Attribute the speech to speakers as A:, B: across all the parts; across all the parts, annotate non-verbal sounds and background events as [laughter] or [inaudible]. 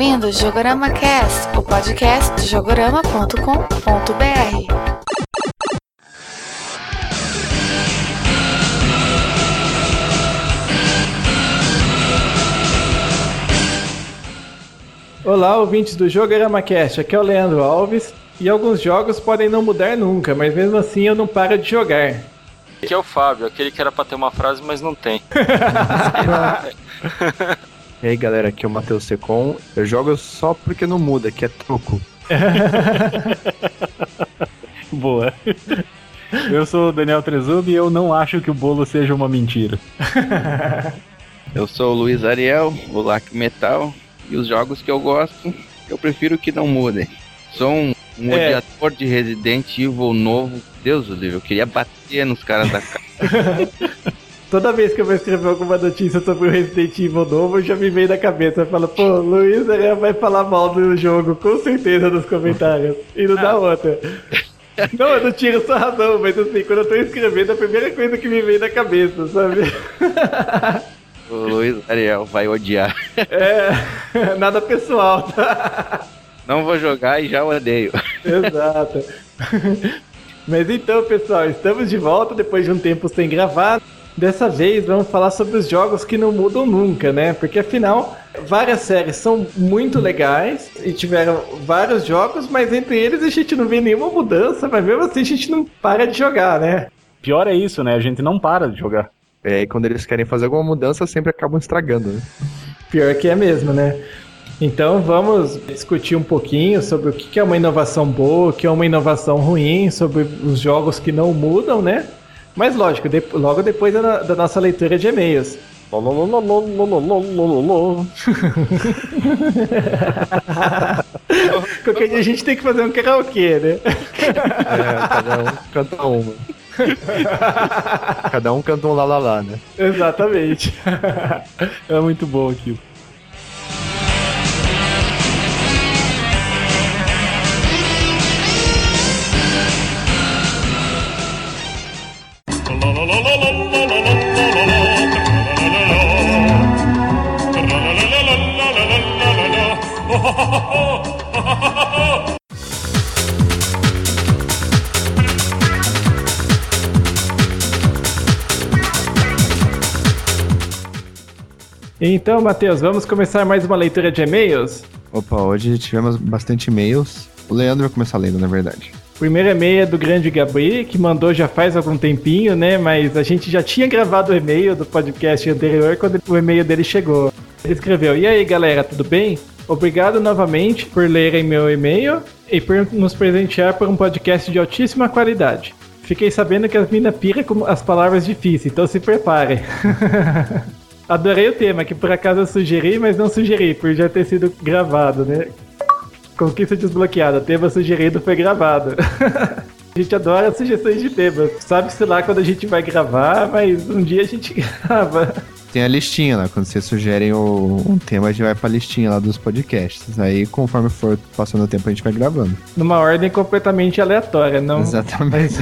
A: ouvindo o Jogorama Cast, o podcast de jogorama.com.br.
B: Olá, ouvintes do Jogorama Cast, aqui é o Leandro Alves. E alguns jogos podem não mudar nunca, mas mesmo assim eu não paro de jogar.
C: Aqui é o Fábio, aquele que era pra ter uma frase, mas não tem. [laughs]
D: E aí galera, aqui é o Matheus Secom. Eu jogo só porque não muda, que é troco. [laughs]
E: Boa. Eu sou o Daniel Trezub e eu não acho que o bolo seja uma mentira. [laughs]
F: eu sou o Luiz Ariel, o Lac Metal, e os jogos que eu gosto, eu prefiro que não mudem. Sou um, um
B: é.
F: odiador de Resident Evil novo. Deus do livro, eu queria bater nos caras da casa. [laughs]
B: toda vez que eu vou escrever alguma notícia sobre o Resident Evil novo, já me vem na cabeça. Fala, pô, Luiz vai falar mal do jogo, com certeza, nos comentários. E não dá ah. outra. Não, eu não tiro só razão, mas assim, quando eu tô escrevendo, a primeira coisa que me vem na cabeça, sabe? [laughs]
F: O Luiz Ariel vai odiar.
B: É, [laughs] nada pessoal, tá?
F: Não vou jogar e já odeio.
B: Exato. [laughs] Mas então, pessoal, estamos de volta depois de um tempo sem gravar. Dessa vez vamos falar sobre os jogos que não mudam nunca, né? Porque afinal, várias séries são muito legais e tiveram vários jogos, mas entre eles a gente não vê nenhuma mudança, mas mesmo assim a gente não para de jogar, né?
E: Pior é isso, né? A gente não para de jogar.
D: É, e quando eles querem fazer alguma mudança, sempre acabam estragando, né?
B: Pior que é mesmo, né? Então vamos discutir um pouquinho sobre o que é uma inovação boa, o que é uma inovação ruim, sobre os jogos que não mudam, né? Mas lógico, de, logo depois da, da, nossa leitura de e-mails. [laughs]
E: Qualquer dia a gente tem que fazer um
B: karaokê, né?
D: É, cada um canta uma. Cada um canta um lá, né?
B: Exatamente.
E: É muito bom aquilo.
B: Então, Matheus, vamos começar mais uma leitura de e-mails?
D: Opa, hoje tivemos bastante e-mails. O Leandro vai começar lendo, na verdade.
B: Primeiro e-mail é do grande Gabri, que mandou já faz algum tempinho, né? Mas a gente já tinha gravado o e-mail do podcast anterior quando o e-mail dele chegou. Ele escreveu: E aí, galera, tudo bem? Obrigado novamente por lerem meu e-mail e por nos presentear por um podcast de altíssima qualidade. Fiquei sabendo que as mina pira com as palavras difíceis, então se preparem. [laughs] Adorei o tema, que por acaso eu sugeri, mas não sugeri, por já ter sido gravado, né? Conquista desbloqueada, tema sugerido foi gravado. [laughs] a gente adora sugestões de temas. Sabe-se lá quando a gente vai gravar, mas um dia a gente [laughs] grava.
D: Tem a listinha lá, quando vocês sugerem o, um tema, a gente vai pra listinha lá dos podcasts. Aí, conforme for passando o tempo, a gente vai gravando.
B: Numa ordem completamente aleatória, não.
D: Exatamente.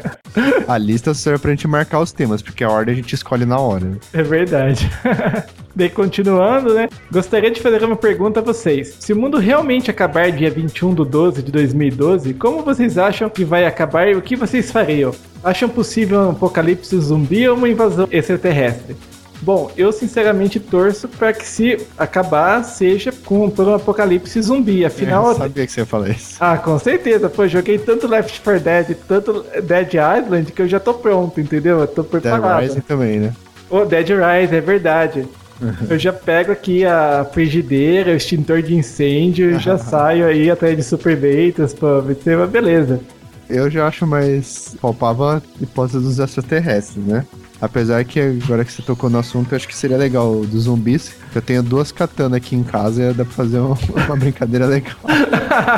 D: [laughs] a lista serve pra gente marcar os temas, porque a ordem a gente escolhe na hora.
B: É verdade. [laughs] Daí, continuando, né? Gostaria de fazer uma pergunta a vocês. Se o mundo realmente acabar dia 21 de 12 de 2012, como vocês acham que vai acabar e o que vocês fariam? Acham possível um apocalipse zumbi ou uma invasão extraterrestre? Bom, eu sinceramente torço para que se acabar seja com por um apocalipse zumbi. Afinal,
D: eu sabia que você ia falar isso.
B: ah, com certeza. Pô, joguei tanto Left 4 Dead, tanto Dead Island que eu já tô pronto, entendeu? Eu tô
D: Dead
B: preparado.
D: Rising também, né?
B: Ô, Dead Rise, é verdade. [laughs] Eu já pego aqui a frigideira, o extintor de incêndio e já [laughs] saio aí atrás de super baitas, pô, vai ser uma beleza.
D: Eu já acho mais palpável a hipótese dos extraterrestres, né? Apesar que agora que você tocou no assunto, eu acho que seria legal dos zumbis. Eu tenho duas katanas aqui em casa e dá pra fazer uma, [laughs] uma brincadeira legal.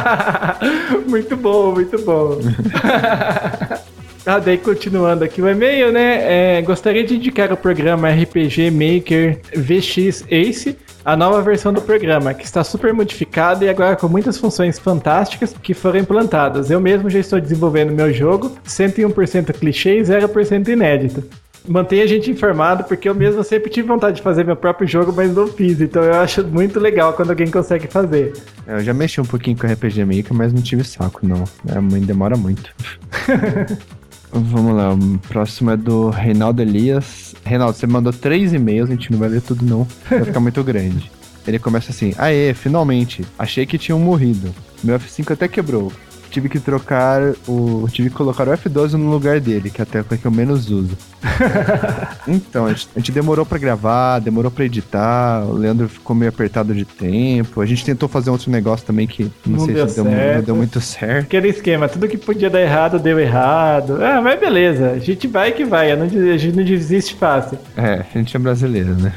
D: [laughs]
B: muito bom, muito bom. [laughs] Ah, daí continuando aqui o e-mail, né? É, gostaria de indicar o programa RPG Maker VX Ace, a nova versão do programa, que está super modificada e agora com muitas funções fantásticas que foram implantadas. Eu mesmo já estou desenvolvendo meu jogo, 101% clichê e 0% inédito. Mantém a gente informado, porque eu mesmo sempre tive vontade de fazer meu próprio jogo, mas não fiz. Então eu acho muito legal quando alguém consegue fazer.
D: É, Eu já mexi um pouquinho com RPG Maker, mas não tive saco, não. É, mãe demora muito. [laughs] Vamos lá, o próximo é do Reinaldo Elias. Reinaldo, você mandou três e-mails, a gente não vai ler tudo não, vai ficar muito grande. [laughs] Ele começa assim, aê, finalmente, achei que tinham morrido. Meu F5 até quebrou. Tive que trocar o. Tive que colocar o F12 no lugar dele, que é a tecla que eu menos uso. [laughs] então, a gente, a gente demorou pra gravar, demorou pra editar, o Leandro ficou meio apertado de tempo. A gente tentou fazer outro negócio também que não,
B: Não
D: sei
B: deu
D: se deu, não deu muito certo.
B: Aquele esquema, tudo que podia dar errado, deu errado. Ah, mas beleza, a gente vai que vai, a gente não desiste fácil.
D: É, a gente é brasileiro, né?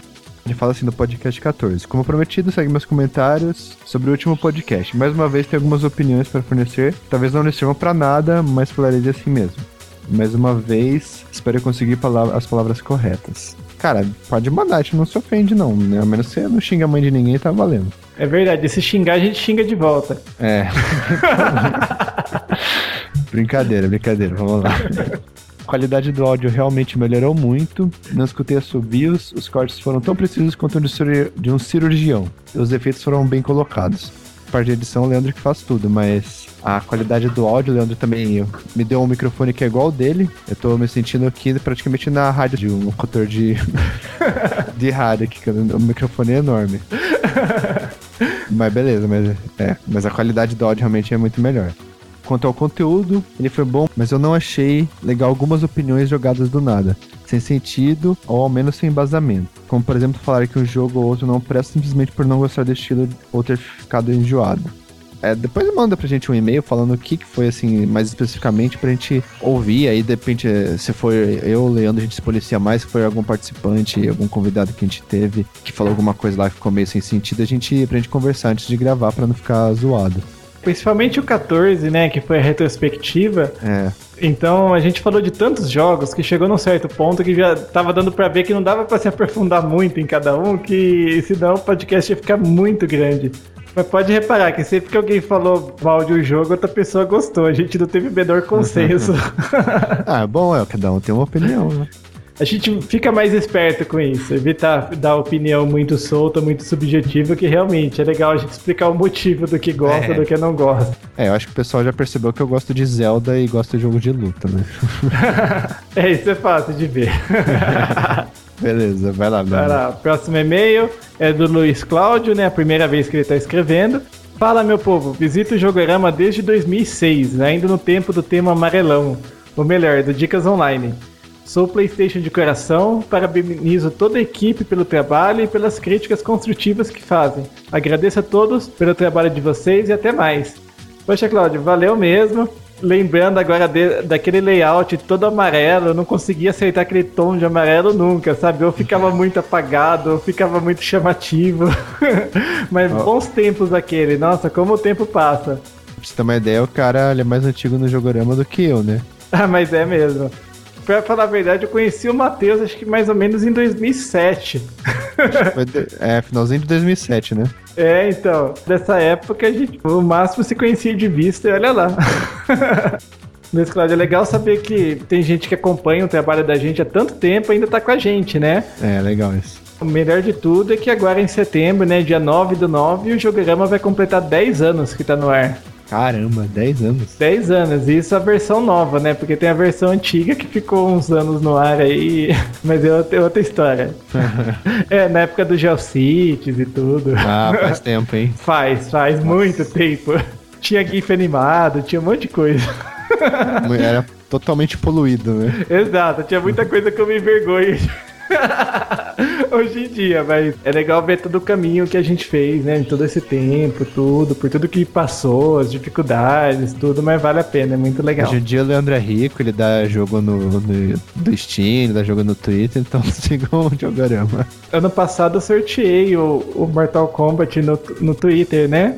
D: Ele fala assim no podcast 14. Como prometido, segue meus comentários sobre o último podcast. Mais uma vez, tem algumas opiniões para fornecer. Talvez não lhes sirvam pra nada, mas falarei assim mesmo. Mais uma vez, espero conseguir palavra- as palavras corretas. Cara, pode mandar, a gente não se ofende, não. Né? A menos que você não xinga a mãe de ninguém, tá valendo.
B: É verdade, se xingar, a gente xinga de volta.
D: É. [laughs] brincadeira, brincadeira, vamos lá. [laughs] A qualidade do áudio realmente melhorou muito. Não escutei assobios, os cortes foram tão precisos quanto de, um cirurgião. Os efeitos foram bem colocados. Parte de edição, o Leandro que faz tudo, mas a qualidade do áudio, o Leandro também eu- me deu um microfone que é igual ao dele. Eu tô me sentindo aqui praticamente na rádio de um locutor de, [laughs] de rádio aqui, que o microfone é enorme. [laughs] Mas beleza, mas, é, mas a qualidade do áudio realmente é muito melhor. Quanto ao conteúdo, ele foi bom, mas eu não achei legal algumas opiniões jogadas do nada, sem sentido ou ao menos sem embasamento. Como por exemplo falar que um jogo ou outro não presta simplesmente por não gostar do estilo ou ter ficado enjoado. É, depois manda pra gente um e-mail falando o que, que foi assim, mais especificamente pra gente ouvir. Aí de repente, eh, se for eu Leandro, a gente se policia mais, se for algum participante, algum convidado que a gente teve que falou alguma coisa lá que ficou meio sem sentido, a gente pra gente conversar antes de gravar pra não ficar zoado.
B: Principalmente o 14, né, que foi a retrospectiva.
D: É,
B: Então a gente falou de tantos jogos que chegou num certo ponto que já tava dando pra ver que não dava pra se aprofundar muito em cada um, que senão o podcast ia ficar muito grande. Mas pode reparar que sempre que alguém falou mal de um jogo, outra pessoa gostou. A gente não teve menor consenso. [laughs]
D: Ah, bom, é, cada um tem uma opinião, né? [laughs]
B: a gente fica mais esperto com isso, evitar dar opinião muito solta, muito subjetiva, que realmente é legal a gente explicar o motivo do que gosta,
D: É.
B: do que não gosta.
D: É, eu acho que o pessoal já percebeu que eu gosto de Zelda e gosto de jogo de luta, né? [laughs]
B: É, isso é fácil de ver. [laughs]
D: Beleza, vai lá,
B: Vai lá, próximo e-mail é do Luiz Cláudio, né? A primeira vez que ele tá escrevendo. Fala, meu povo, visito o Jogorama desde 2006, ainda no tempo do tema amarelão. Ou melhor, do Dicas Online. Sou PlayStation de coração, parabenizo toda a equipe pelo trabalho e pelas críticas construtivas que fazem. Agradeço a todos pelo trabalho de vocês e até mais. Poxa, Cláudio, valeu mesmo. Lembrando agora de- daquele layout todo amarelo, eu não conseguia acertar aquele tom de amarelo nunca, sabe? Ou ficava [laughs] muito apagado, ou ficava muito chamativo. [laughs] Mas bons tempos aquele, nossa, como o tempo passa.
D: Pra você ter uma ideia, o cara é mais antigo no Jogorama do que eu, né?
B: Ah, [laughs] mas é mesmo. Pra falar a verdade, eu conheci o Matheus acho que mais ou menos em 2007. [laughs]
D: Foi de- É, finalzinho de 2007, né?
B: É, então, dessa época a gente, o máximo se conhecia de vista e olha lá. [laughs] Mas, Cláudio, é legal saber que tem gente que acompanha o trabalho da gente há tanto tempo e ainda tá com a gente, né?
D: É, legal isso.
B: O melhor de tudo é que agora em setembro, né, dia 9 do 9, o Jogorama vai completar 10 anos que tá no ar.
D: Caramba, 10 anos.
B: 10 anos, e isso é a versão nova, né? Porque tem a versão antiga que ficou uns anos no ar aí, [laughs] mas é outra, é outra história. [laughs] é, na época do Geocities e tudo.
D: Ah, [laughs] faz tempo, hein?
B: Faz, faz muito tempo. Tinha GIF animado, tinha um monte de coisa.
D: Era totalmente poluído, né?
B: Exato, tinha muita coisa que eu me envergonho [laughs] hoje em dia, mas é legal ver todo o caminho que a gente fez, né? Em todo esse tempo, tudo, por tudo que passou, as dificuldades, tudo, mas vale a pena, é muito legal.
D: Hoje em dia o Leandro é rico, ele dá jogo no, no do Steam, ele dá jogo no Twitter, então [laughs] sigam o Jogorama.
B: Ano passado eu sorteei o, o Mortal Kombat no, no Twitter, né?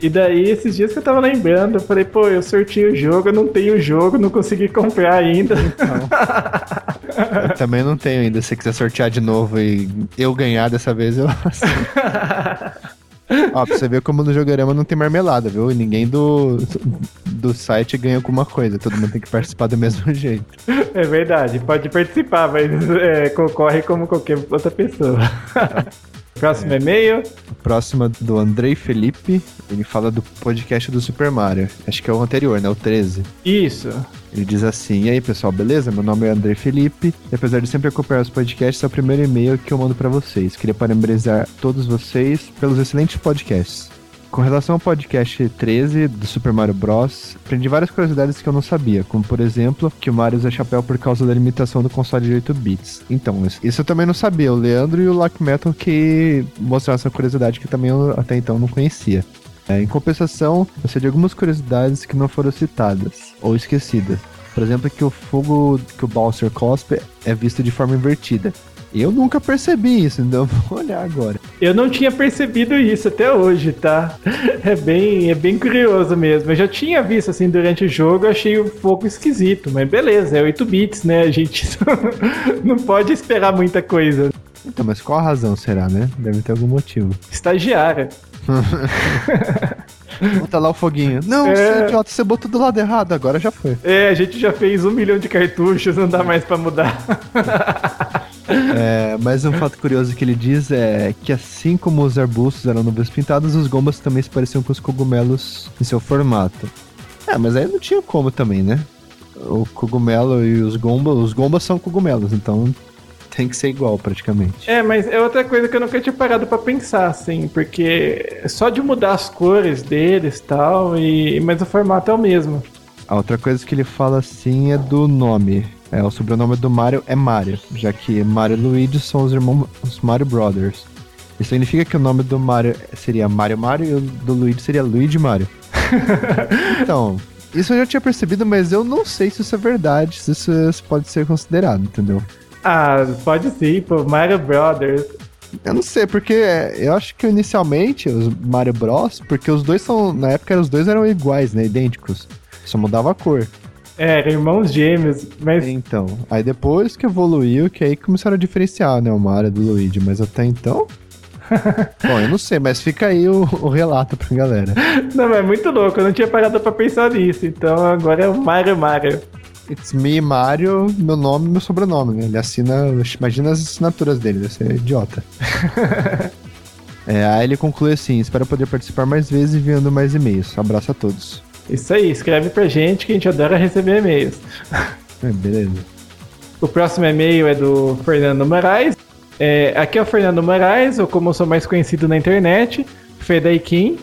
B: E daí, esses dias que eu tava lembrando, eu falei, pô, eu sorteei o jogo, eu não tenho o jogo, não consegui [laughs] comprar ainda. [laughs]
D: Eu também não tenho ainda. Se você quiser sortear de novo e eu ganhar dessa vez, eu. [laughs] Ó, pra você ver como no Jogorama não tem marmelada, viu? E ninguém do, do site ganha alguma coisa. Todo mundo tem que participar do mesmo jeito.
B: É verdade, pode participar, mas é, concorre como qualquer outra pessoa. Próximo e-mail.
D: Próxima do Andrei Felipe. Ele fala do podcast do Super Mario. Acho que é o anterior, né? O 13.
B: Isso.
D: Ele diz assim: E aí, pessoal, beleza? Meu nome é André Felipe. E apesar de sempre acompanhar os podcasts, é o primeiro e-mail que eu mando pra vocês. Queria parabenizar todos vocês pelos excelentes podcasts. Com relação ao podcast 13 do Super Mario Bros., aprendi várias curiosidades que eu não sabia, como por exemplo, que o Mario usa chapéu por causa da limitação do console de 8 bits. Então, isso- eu também não sabia. O Leandro e o Lack Metal que mostraram essa curiosidade que também eu até então não conhecia. É, em compensação, eu sei de algumas curiosidades que não foram citadas ou esquecidas. Por exemplo, que o fogo que o Bowser cospe é visto de forma invertida. Eu nunca percebi isso, então vou [laughs] olhar agora.
B: Eu não tinha percebido isso até hoje, tá? É bem, é bem curioso mesmo. Eu já tinha visto assim durante o jogo, achei um pouco esquisito, mas beleza, é 8 bits, né? A gente [laughs] não pode esperar muita coisa.
D: Então, mas qual a razão será, né? Deve ter algum motivo.
B: Estagiária. [laughs]
D: Bota lá o foguinho. Não,
B: É.
D: você é idiota, você botou do lado errado, agora já foi.
B: É, a gente já fez um milhão de cartuchos, não dá mais pra mudar.
D: É, mas um fato curioso que ele diz é que assim como os arbustos eram nuvens pintadas, os gombas também se pareciam com os cogumelos em seu formato. É, mas aí não tinha como também, né? O cogumelo e os gombas, os gombas são cogumelos, então tem que ser igual praticamente.
B: É, mas é outra coisa que eu nunca tinha parado pra pensar, assim, porque só de mudar as cores deles e tal, e mas o formato é o mesmo.
D: A outra coisa que ele fala assim é do nome. É, o sobrenome do Mario é Mario, já que Mario e Luigi são os irmãos os Mario Brothers. Isso significa que o nome do Mario seria Mario Mario e o do Luigi seria Luigi Mario. [laughs] então, isso eu já tinha percebido, mas eu não sei se isso é verdade, se isso pode ser considerado, entendeu?
B: Ah, pode sim, pô, Mario Brothers.
D: Eu não sei, porque é, eu acho que inicialmente os Mario Bros, porque os dois são, na época os dois eram iguais, né, idênticos. Só mudava a cor.
B: É, eram irmãos gêmeos, mas
D: Então, aí depois que evoluiu, que aí começaram a diferenciar, né, o Mario do Luigi, mas até então... [laughs] Bom, eu não sei, mas fica aí o, o relato pra galera.
B: não, é muito louco, eu não tinha parado pra pensar nisso, então agora é o Mario Mario.
D: It's me, Mario, meu nome e meu sobrenome, né? Ele assina, imagina as assinaturas dele, deve ser idiota. [laughs] É, aí ele conclui assim, espero poder participar mais vezes enviando mais e-mails. Abraço a todos.
B: Isso aí, escreve pra gente que a gente adora receber e-mails. [laughs]
D: É, beleza.
B: O próximo e-mail é do Fernando Moraes. É, aqui é o Fernando Moraes, ou como eu sou mais conhecido na internet, Fedaikin.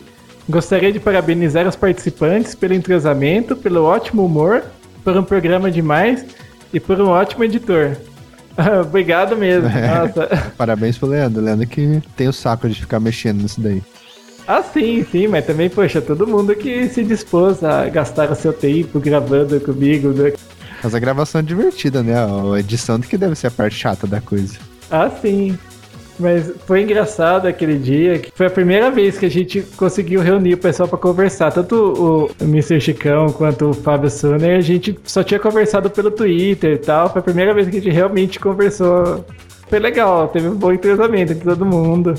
B: Gostaria de parabenizar os participantes pelo entrosamento, pelo ótimo humor, por um programa demais e por um ótimo editor. [laughs] Obrigado mesmo. [laughs] Nossa.
D: Parabéns pro Leandro. Leandro que tem o saco de ficar mexendo nisso daí.
B: Ah, sim, sim, mas também, poxa, todo mundo que se dispôs a gastar o seu tempo gravando comigo. né?
D: Mas a gravação é divertida, né? A edição que deve ser a parte chata da coisa.
B: Ah, sim. Mas foi engraçado aquele dia, que foi a primeira vez que a gente conseguiu reunir o pessoal pra conversar. Tanto o Mr. Chicão quanto o Fábio Suner, a gente só tinha conversado pelo Twitter e tal. Foi a primeira vez que a gente realmente conversou. Foi legal, teve um bom entrosamento entre todo mundo.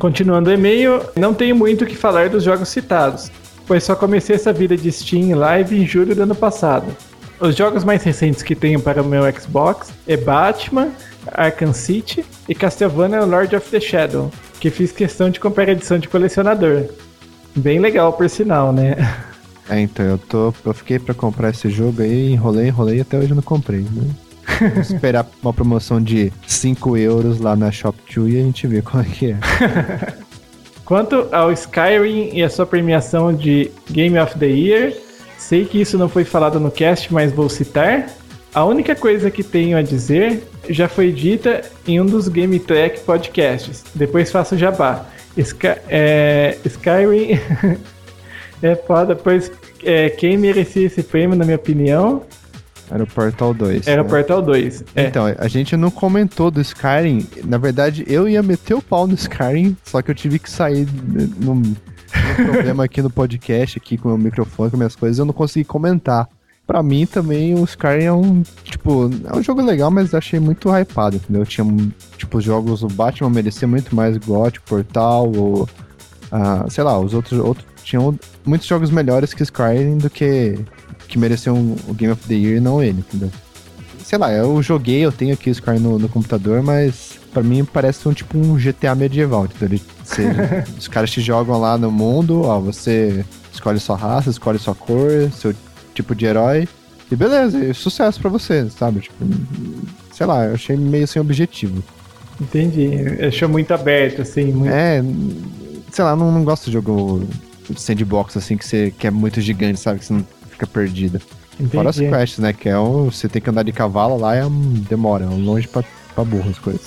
B: Continuando o e-mail, não tenho muito o que falar dos jogos citados, pois só comecei essa vida de Steam Live em julho do ano passado. Os jogos mais recentes que tenho para o meu Xbox é Batman, Arkham City e Castlevania Lord of the Shadow, que fiz questão de comprar a edição de colecionador. Bem legal, por sinal, né? [laughs]
D: É, então, eu tô. Eu fiquei pra comprar esse jogo aí, enrolei, enrolei até hoje não comprei, né? Esperar uma promoção de 5 euros lá na Shop2 e a gente vê qual é que é. [laughs]
B: Quanto ao Skyrim e a sua premiação de Game of the Year, sei que isso não foi falado no cast, mas vou citar. A única coisa que tenho a dizer já foi dita em um dos Game Track podcasts. Depois faço jabá. Sky, é, Skyrim [laughs] é foda, pois é, quem merecia esse prêmio, na minha opinião,
D: Era o Portal 2.
B: era o
D: né?
B: Portal 2. É.
D: Então, a gente não comentou do Skyrim. Na verdade, eu ia meter o pau no Skyrim, só que eu tive que sair num, num problema aqui no podcast, aqui com o meu microfone, com minhas coisas, eu não consegui comentar. Pra mim também o Skyrim é um, tipo, é um jogo legal, mas achei muito hypado, entendeu? Tinha, tipo, os jogos, o Batman merecia muito mais GOT, Portal, ou, ah, sei lá, os outros, outro, tinham muitos jogos melhores que Skyrim do que que mereciam o Game of the Year e não ele, entendeu? Sei lá, eu joguei, eu tenho aqui o Skyrim no, no computador, mas pra mim parece um tipo um GTA medieval, entendeu? Ele- você- [laughs] os caras te jogam lá no mundo, ó, você escolhe sua raça, escolhe sua cor, seu tipo de herói, e beleza, e sucesso pra você, sabe? Tipo, sei lá, eu achei meio sem objetivo.
B: Entendi. Achou muito aberto, assim. Muito...
D: É, sei lá, não, não gosto de jogo sandbox assim que você que é muito gigante, sabe? Que você não fica perdido.
B: Entendi.
D: Fora as quests, né? Que é um, você tem que andar de cavalo lá, é um, demora, é um longe pra, pra burro as coisas.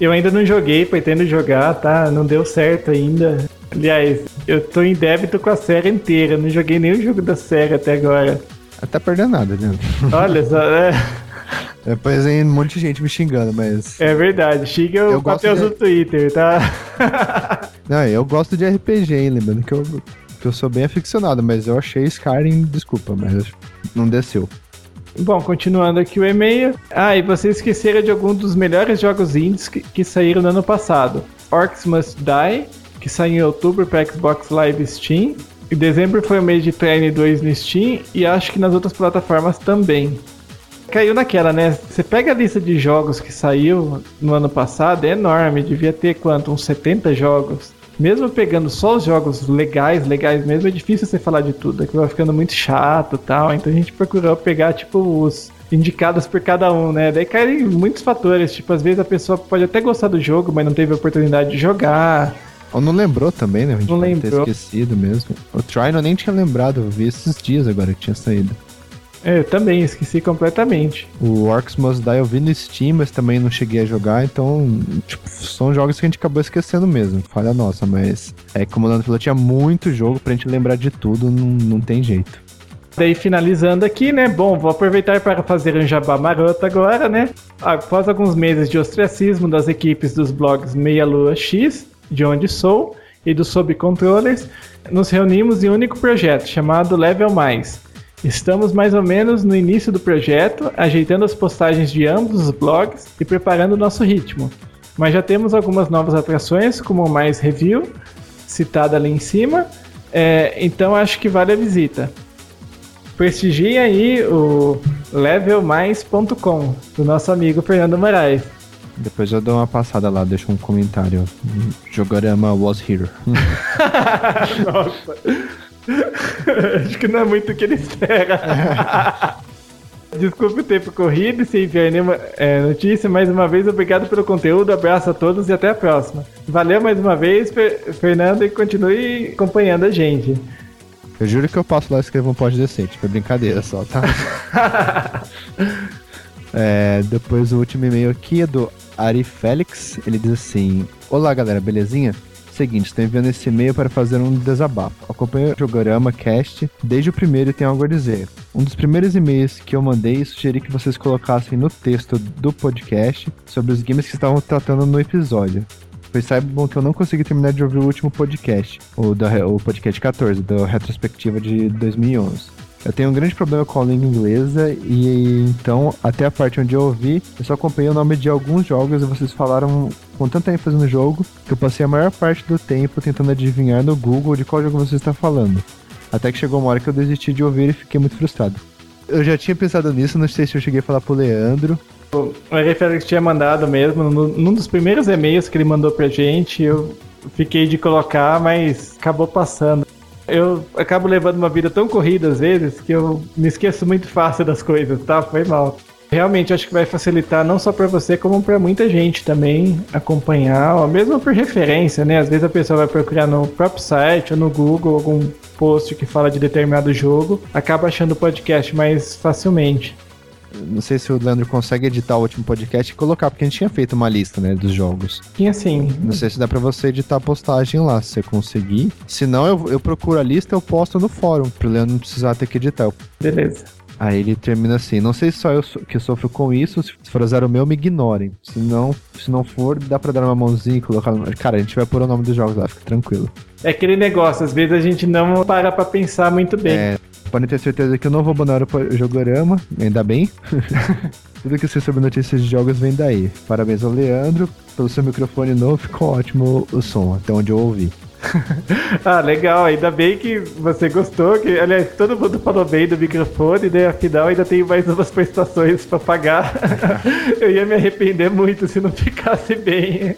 B: Eu ainda não joguei, pretendo jogar, tá? Não deu certo ainda. Aliás, eu tô em débito com a série inteira. Não joguei nenhum jogo da série até agora.
D: Até perdendo nada, né? [laughs]
B: Olha só, é,
D: Depois tem um monte de gente me xingando, mas.
B: é verdade. Xinga o Matheus
D: de-
B: no Twitter, tá?
D: Não, eu gosto de RPG, hein? Lembrando que eu, eu sou bem aficionado, mas eu achei Skyrim, desculpa, mas não desceu.
B: Bom, continuando aqui o e-mail. Ah, e vocês esqueceram de algum dos melhores jogos indies que, que saíram no ano passado. Orcs Must Die, que saiu em outubro para Xbox Live Steam. Em dezembro foi o mês de Train 2 no Steam e acho que nas outras plataformas também. Caiu naquela, né? Você pega a lista de jogos que saiu no ano passado, é enorme, devia ter quanto? Uns 70 jogos. Mesmo pegando só os jogos legais, legais mesmo, é difícil você falar de tudo, é que vai ficando muito chato e tal. Então a gente procurou pegar, tipo, os indicados por cada um, né? Daí caem muitos fatores, tipo, às vezes a pessoa pode até gostar do jogo, mas não teve a oportunidade de jogar.
D: Ou não lembrou também, né? A gente
B: Não
D: pode ter
B: lembrou.
D: esquecido mesmo. O Trino eu nem tinha lembrado, eu vi esses dias agora que tinha saído.
B: É, Eu também esqueci completamente.
D: O Orcs Must Die eu vi no Steam, mas também não cheguei a jogar, então, tipo, são jogos que a gente acabou esquecendo mesmo, falha nossa, mas é como o Leandro falou, tinha muito jogo pra gente lembrar de tudo, não, não tem jeito.
B: Daí finalizando aqui, né? Bom, vou aproveitar para fazer um jabá maroto agora, né? Após alguns meses de ostracismo das equipes dos blogs Meia Lua X, de onde sou, e do Sob Controllers, nos reunimos em um único projeto chamado Level Mais. Estamos mais ou menos no início do projeto, ajeitando as postagens de ambos os blogs e preparando o nosso ritmo. Mas já temos algumas novas atrações, como o Mais Review, citada ali em cima, é, então acho que vale a visita. Prestigie aí o levelmais.com do nosso amigo Fernando Moraes.
D: Depois eu dou uma passada lá, deixo um comentário. Jogorama was here. [laughs] [laughs]
B: Nossa. Acho que não é muito o que ele espera. [laughs] Desculpe o tempo corrido e sem enviar nenhuma é, notícia. Mais uma vez, obrigado pelo conteúdo. Abraço a todos e até a próxima. Valeu mais uma vez, Fer- Fernando, e continue acompanhando a gente.
D: Eu juro que eu passo lá e escrevo um pod decente, foi brincadeira só, tá? [laughs] É, depois o último e-mail aqui é do Ari Félix. Ele diz assim: Olá galera, belezinha? Seguinte, estou enviando esse e-mail para fazer um desabafo. Acompanho o Jogorama Cast desde o primeiro e tenho algo a dizer. Um dos primeiros e-mails que eu mandei sugeri que vocês colocassem no texto do podcast sobre os games que estavam tratando no episódio. Pois saibam que eu não consegui terminar de ouvir o último podcast, o, da, o podcast 14, da retrospectiva de 2011. Eu tenho um grande problema com a língua inglesa e então, até a parte onde eu ouvi, eu só acompanhei o nome de alguns jogos e vocês falaram com tanta ênfase no jogo que eu passei a maior parte do tempo tentando adivinhar no Google de qual jogo você está falando. Até que chegou uma hora que eu desisti de ouvir e fiquei muito frustrado. Eu já tinha pensado nisso, não sei se eu cheguei a falar pro Leandro.
B: O Félix tinha mandado mesmo, num dos primeiros e-mails que ele mandou pra gente, eu fiquei de colocar, mas acabou passando. Eu acabo levando uma vida tão corrida às vezes que eu me esqueço muito fácil das coisas, tá? Foi mal. Realmente acho que vai facilitar não só pra você, como pra muita gente também acompanhar, ou mesmo por referência, né? Às vezes a pessoa vai procurar no próprio site ou no Google algum post que fala de determinado jogo, acaba achando o podcast mais facilmente.
D: Não sei se o Leandro consegue editar o último podcast e colocar, porque a gente tinha feito uma lista, né, dos jogos.
B: E assim,
D: Não sei se dá pra você editar a postagem lá, se você conseguir. Se não, eu, eu procuro a lista e eu posto no fórum, pro Leandro não precisar ter que editar.
B: beleza.
D: Aí ele termina assim, não sei se só eu que sofro com isso, se for usar o meu, me ignorem. Se não, se não for, dá pra dar uma mãozinha e colocar... Cara, a gente vai pôr o nome dos jogos lá, fica tranquilo.
B: É aquele negócio, às vezes a gente não para pra pensar muito bem.
D: É, podem ter certeza que eu não vou abandonar o jogorama, ainda bem. [laughs] Tudo que eu sei sobre notícias de jogos vem daí. Parabéns ao Leandro, pelo seu microfone novo, ficou ótimo o som, até onde eu ouvi. [laughs]
B: ah, legal. Ainda bem que você gostou. Que, aliás, todo mundo falou bem do microfone, né? Afinal, ainda tem mais umas prestações pra pagar. [laughs] Eu ia me arrepender muito se não ficasse bem.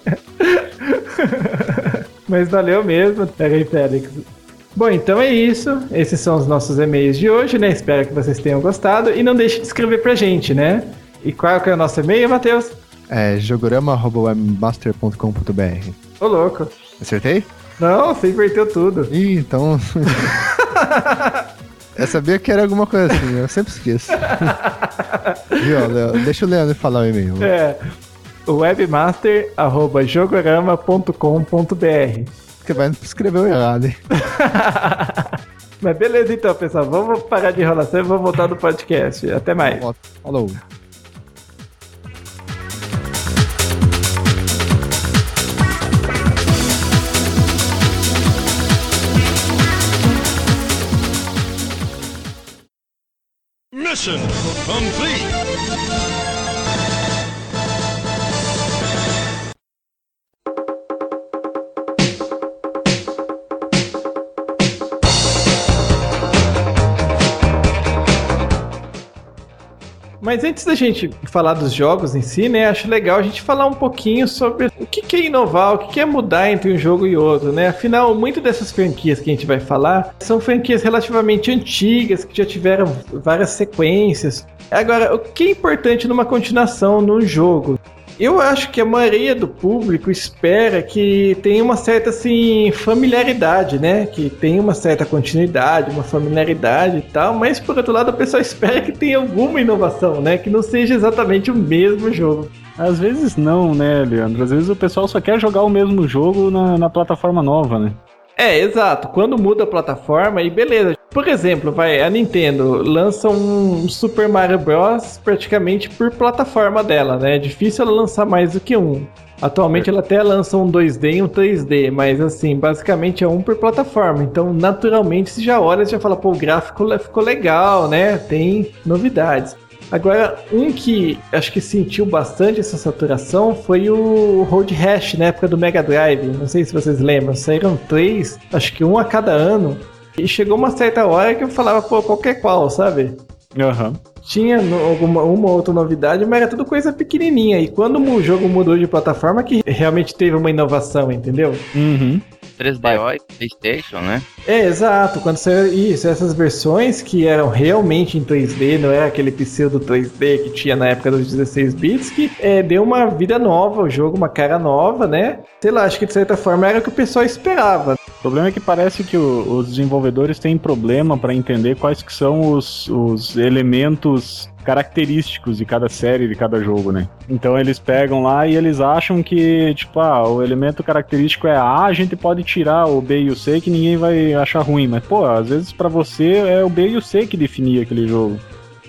B: Mas valeu mesmo. Pera aí, Félix. Bom, então é isso. Esses são os nossos e-mails de hoje, né? Espero que vocês tenham gostado. E não deixe de escrever pra gente, né? E qual é o nosso e-mail, Matheus?
D: É jogorama.webmaster.com.br.
B: Ô, louco.
D: Acertei?
B: Não, você inverteu tudo.
D: Ih, então. [laughs] eu sabia que era alguma coisa assim, eu sempre esqueço. [laughs] Viu, Leo? Deixa o Leandro falar o e-mail.
B: É. webmaster.jogorama.com.br
D: Você vai escrever errado, hein? [laughs]
B: Mas beleza então, pessoal. Vamos parar de enrolação e vamos voltar no podcast. Até mais.
D: Falou.
G: Mission complete.
B: Mas antes da gente falar dos jogos em si, né, acho legal a gente falar um pouquinho sobre o que é inovar, o que é mudar entre um jogo e outro, né? Afinal, muito dessas franquias que a gente vai falar são franquias relativamente antigas, que já tiveram várias sequências. Agora, o que é importante numa continuação num jogo? Eu acho que a maioria do público espera que tenha uma certa assim familiaridade, né? Que tenha uma certa continuidade, uma familiaridade e tal, mas por outro lado a pessoa espera que tenha alguma inovação, né? Que não seja exatamente o mesmo jogo.
E: Às vezes não, né, Leandro? Às vezes o pessoal só quer jogar o mesmo jogo na, na plataforma nova, né?
B: É, exato. Quando muda a plataforma, e beleza. Por exemplo, vai, a Nintendo lança um Super Mario Bros. praticamente por plataforma dela, né? É difícil ela lançar mais do que um. Atualmente ela até lança um 2D e um 3D, mas assim, basicamente é um por plataforma. Então, naturalmente, você já olha e já fala, pô, o gráfico ficou legal, né? Tem novidades. Agora, um que acho que sentiu bastante essa saturação foi o Road Rash na época do Mega Drive. Não sei se vocês lembram, saíram três, acho que um a cada ano. E chegou uma certa hora que eu falava, pô, qualquer qual, sabe?
E: Aham.
B: Tinha no- alguma uma outra novidade, mas era tudo coisa pequenininha. E quando o jogo mudou de plataforma, que realmente teve uma inovação, entendeu?
E: Uhum.
F: 3DO e PlayStation, né?
B: É, exato. Quando saiu isso, essas versões que eram realmente em 3D, não era aquele pseudo 3D que tinha na época dos 16 bits, que é, deu uma vida nova ao jogo, uma cara nova, né? Sei lá, acho que de certa forma era o que o pessoal esperava.
E: O problema é que parece que o- os desenvolvedores têm problema para entender quais que são os, os elementos característicos de cada série, de cada jogo, né? Então eles pegam lá e eles acham que, tipo, ah, o elemento característico é A, a gente pode tirar o B e o C que ninguém vai achar ruim, mas pô, às vezes para você é o B e o C que definia aquele jogo.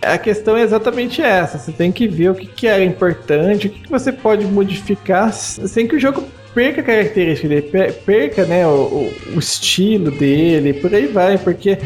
B: A questão é exatamente essa. Você tem que ver o que, que era importante, o que, que você pode modificar sem que o jogo perca a característica dele, per- perca né, o- o estilo dele, por aí vai, porque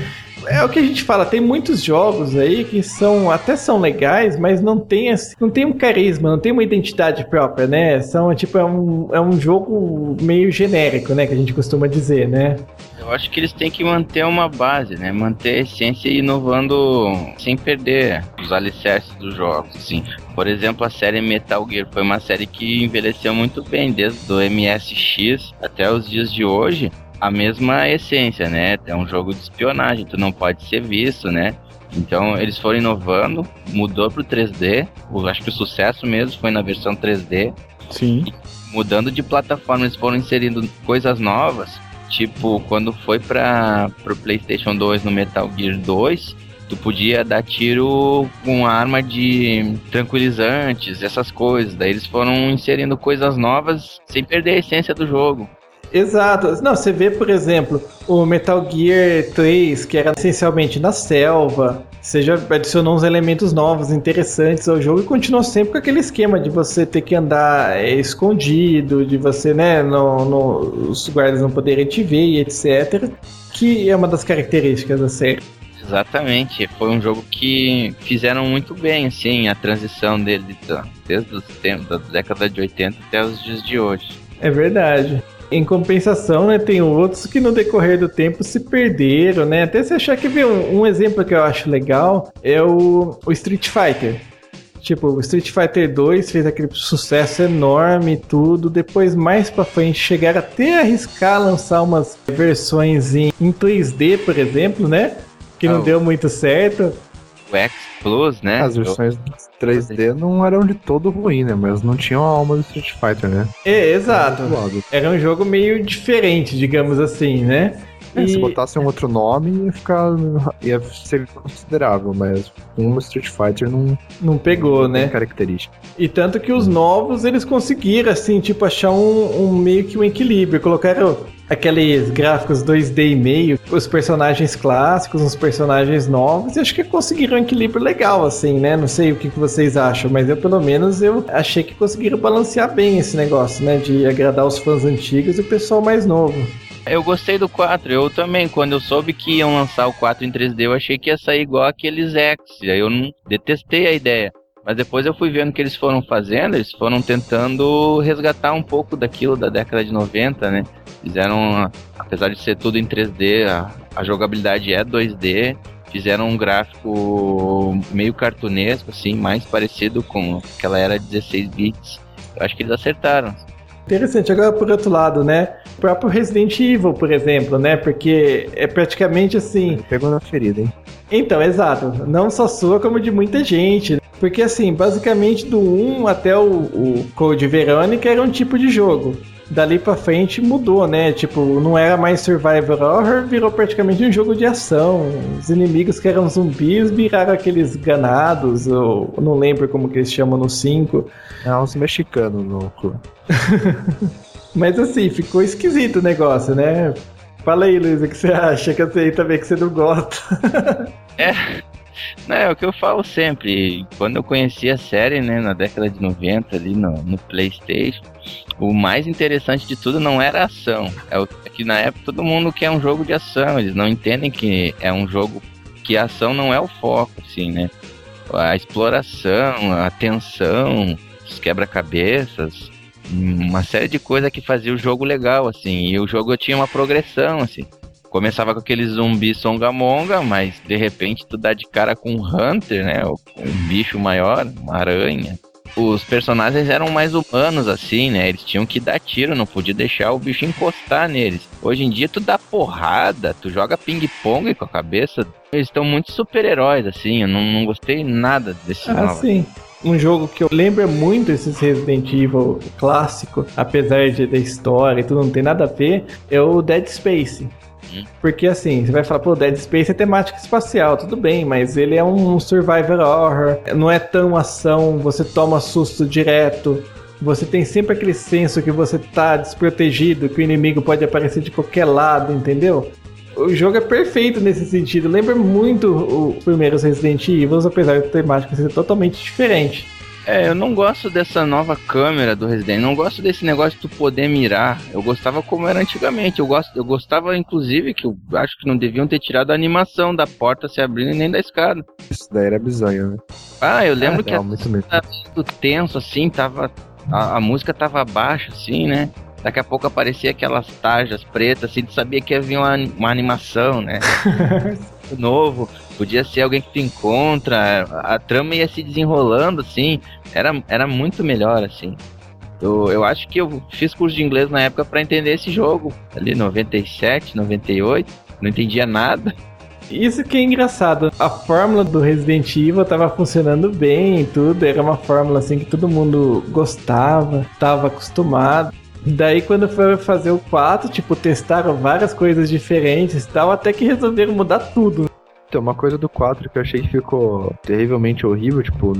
B: é o que a gente fala, tem muitos jogos aí que são até são legais, mas não tem assim, não tem um carisma, não tem uma identidade própria, né? São tipo é um, é um jogo meio genérico, né, que a gente costuma dizer, né?
F: Eu acho que eles têm que manter uma base, né? Manter a essência e inovando sem perder os alicerces dos jogos, assim. Por exemplo, a série Metal Gear foi uma série que envelheceu muito bem, desde o MSX até os dias de hoje. A mesma essência, né? É um jogo de espionagem, tu não pode ser visto, né? Então eles foram inovando, mudou pro 3D. Eu acho que o sucesso mesmo foi na versão 3D
E: Sim.
F: mudando de plataforma, eles foram inserindo coisas novas. Tipo, quando foi para pro PlayStation 2 no Metal Gear 2, tu podia dar tiro com arma de tranquilizantes, essas coisas. Daí eles foram inserindo coisas novas sem perder a essência do jogo.
B: Exato. Não, você vê, por exemplo, o Metal Gear 3, que era essencialmente na selva. Você já adicionou uns elementos novos, interessantes ao jogo e continuou sempre com aquele esquema de você ter que andar é, escondido, de você, né, os guardas não poderem te ver e etc. Que é uma das características da série.
F: Exatamente, foi um jogo que fizeram muito bem, assim, a transição dele desde os tempos da década de 80 até os dias de hoje.
B: É verdade. Em compensação, né, tem outros que no decorrer do tempo se perderam, né? Até se achar que ver um, um exemplo que eu acho legal é o, o Street Fighter. Tipo, o Street Fighter 2 fez aquele sucesso enorme e tudo. Depois, mais pra frente, chegaram até a arriscar lançar umas versões em, em 3D, por exemplo, né? Que não
F: Ah, o-
B: deu muito certo.
F: O X Plus, né?
D: As versões 3D não eram de todo ruim, né? Mas não tinham a alma do Street Fighter, né?
B: É, exato. Era um jogo meio diferente, digamos assim, né?
D: É, Se botasse um outro nome, ia ficar. ia ser considerável, mas um Street Fighter não
B: Não pegou,
D: não
B: né?
D: característica.
B: E tanto que os novos eles conseguiram, assim, tipo, achar um, um meio que um equilíbrio. Colocaram aqueles gráficos 2D e meio, os personagens clássicos, os personagens novos, e acho que conseguiram um equilíbrio legal, assim, né? Não sei o que, que vocês acham, mas eu, pelo menos, eu achei que conseguiram balancear bem esse negócio, né? De agradar os fãs antigos e o pessoal mais novo.
F: Eu gostei do 4, eu também. Quando eu soube que iam lançar o 4 em 3D, eu achei que ia sair igual aqueles X. Aí eu não detestei a ideia. Mas depois eu fui vendo que eles foram fazendo, eles foram tentando resgatar um pouco daquilo da década de 90, né? Fizeram, apesar de ser tudo em 3D, a, a jogabilidade é 2D. Fizeram um gráfico meio cartunesco, assim, mais parecido com aquela era 16 bits. Eu acho que eles acertaram.
B: Interessante. Agora, por outro lado, né? O próprio Resident Evil, por exemplo, né? Porque é praticamente assim.
D: Pegou na ferida, hein?
B: Então, exato. Não só sua, como de muita gente. Porque, assim, basicamente do 1 até o, o Code Verônica era um tipo de jogo. Dali pra frente mudou, né? Tipo, não era mais Survivor Horror, virou praticamente um jogo de ação. Os inimigos que eram zumbis viraram aqueles ganados, ou não lembro como que eles chamam no 5.
D: É uns mexicanos no clube. [laughs]
B: Mas assim, ficou esquisito o negócio, né? Fala aí, Luiz, o que você acha? Que eu sei também que você não gosta.
F: Não, é o que eu falo sempre. Quando eu conheci a série, né, na década de 90, ali no, no PlayStation, o mais interessante de tudo não era a ação. É, o, é que na época todo mundo quer um jogo de ação. Eles não entendem que é um jogo que a ação não é o foco, assim, né? A exploração, a tensão, os quebra-cabeças, uma série de coisas que fazia o jogo legal, assim. E o jogo tinha uma progressão, assim. Começava com aquele zumbi songamonga, mas de repente tu dá de cara com um hunter, né? Um bicho maior, uma aranha. Os personagens eram mais humanos, assim, né? Eles tinham que dar tiro, não podia deixar o bicho encostar neles. Hoje em dia tu dá porrada, tu joga ping-pong com a cabeça. Eles estão muito super-heróis, assim. Eu não, não gostei nada desse
B: Ah, sim. Um jogo que eu lembro muito esses Resident Evil clássico, apesar de da história e tudo não tem nada a ver, é o Dead Space.
F: Hum.
B: Porque assim, você vai falar, pô, Dead Space é temática espacial, tudo bem, mas ele é um survivor horror, não é tão ação, você toma susto direto. Você tem sempre aquele senso que você tá desprotegido, que o inimigo pode aparecer de qualquer lado, entendeu? O jogo é perfeito nesse sentido. Lembra muito os primeiros Resident Evil, apesar da temática ser totalmente diferente.
F: É, eu não gosto dessa nova câmera do Resident. Não gosto desse negócio de tu poder mirar. Eu gostava como era antigamente. Eu, gosto, eu gostava, inclusive, que eu acho que não deviam ter tirado a animação da porta se abrindo e nem da escada.
D: Isso daí era bizonho, né?
F: Ah, eu lembro
D: É,
F: que
D: não, muito mesmo.
F: tava tudo tenso, assim, tava. A, a música tava baixa, assim, né? Daqui a pouco aparecia aquelas tarjas pretas, assim, tu sabia que ia vir uma, uma animação, né? [laughs] novo, podia ser alguém que tu encontra, a, trama ia se desenrolando, assim, era, era muito melhor, assim. Eu, eu acho que eu fiz curso de inglês na época pra entender esse jogo, ali 97, 98, não entendia nada.
B: Isso que é engraçado. A fórmula do Resident Evil tava funcionando bem tudo. Era uma fórmula assim que todo mundo gostava, tava acostumado. Daí quando foi fazer o 4, tipo, testaram várias coisas diferentes e tal, até que resolveram mudar tudo.
D: Então, uma coisa do 4 que eu achei que ficou terrivelmente horrível, tipo,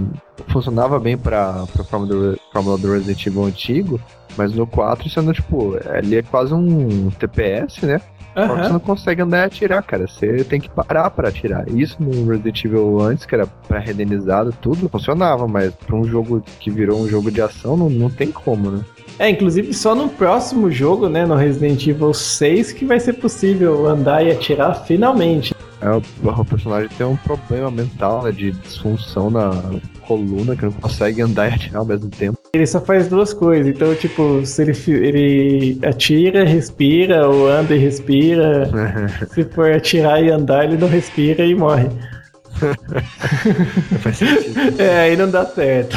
D: funcionava bem pra, pra fórmula, do, fórmula do Resident Evil antigo, mas no 4 sendo, tipo, ele é quase um TPS, né? Só que você não consegue andar e atirar, cara. Você tem que parar pra atirar. Isso no Resident Evil antes, que era pré-renderizado, tudo funcionava, mas pra um jogo que virou um jogo de ação, não, não tem como, né?
B: É, inclusive só no próximo jogo, né, no Resident Evil 6, que vai ser possível andar e atirar finalmente.
D: É, o, o personagem tem um problema mental, né, de disfunção na coluna, que não consegue andar e atirar ao mesmo tempo.
B: Ele só faz duas coisas. Então, tipo, se ele, ele atira, respira, ou anda e respira. [laughs] se for atirar e andar, ele não respira e morre. [laughs]
D: Faz sentido.
B: É, aí não dá certo.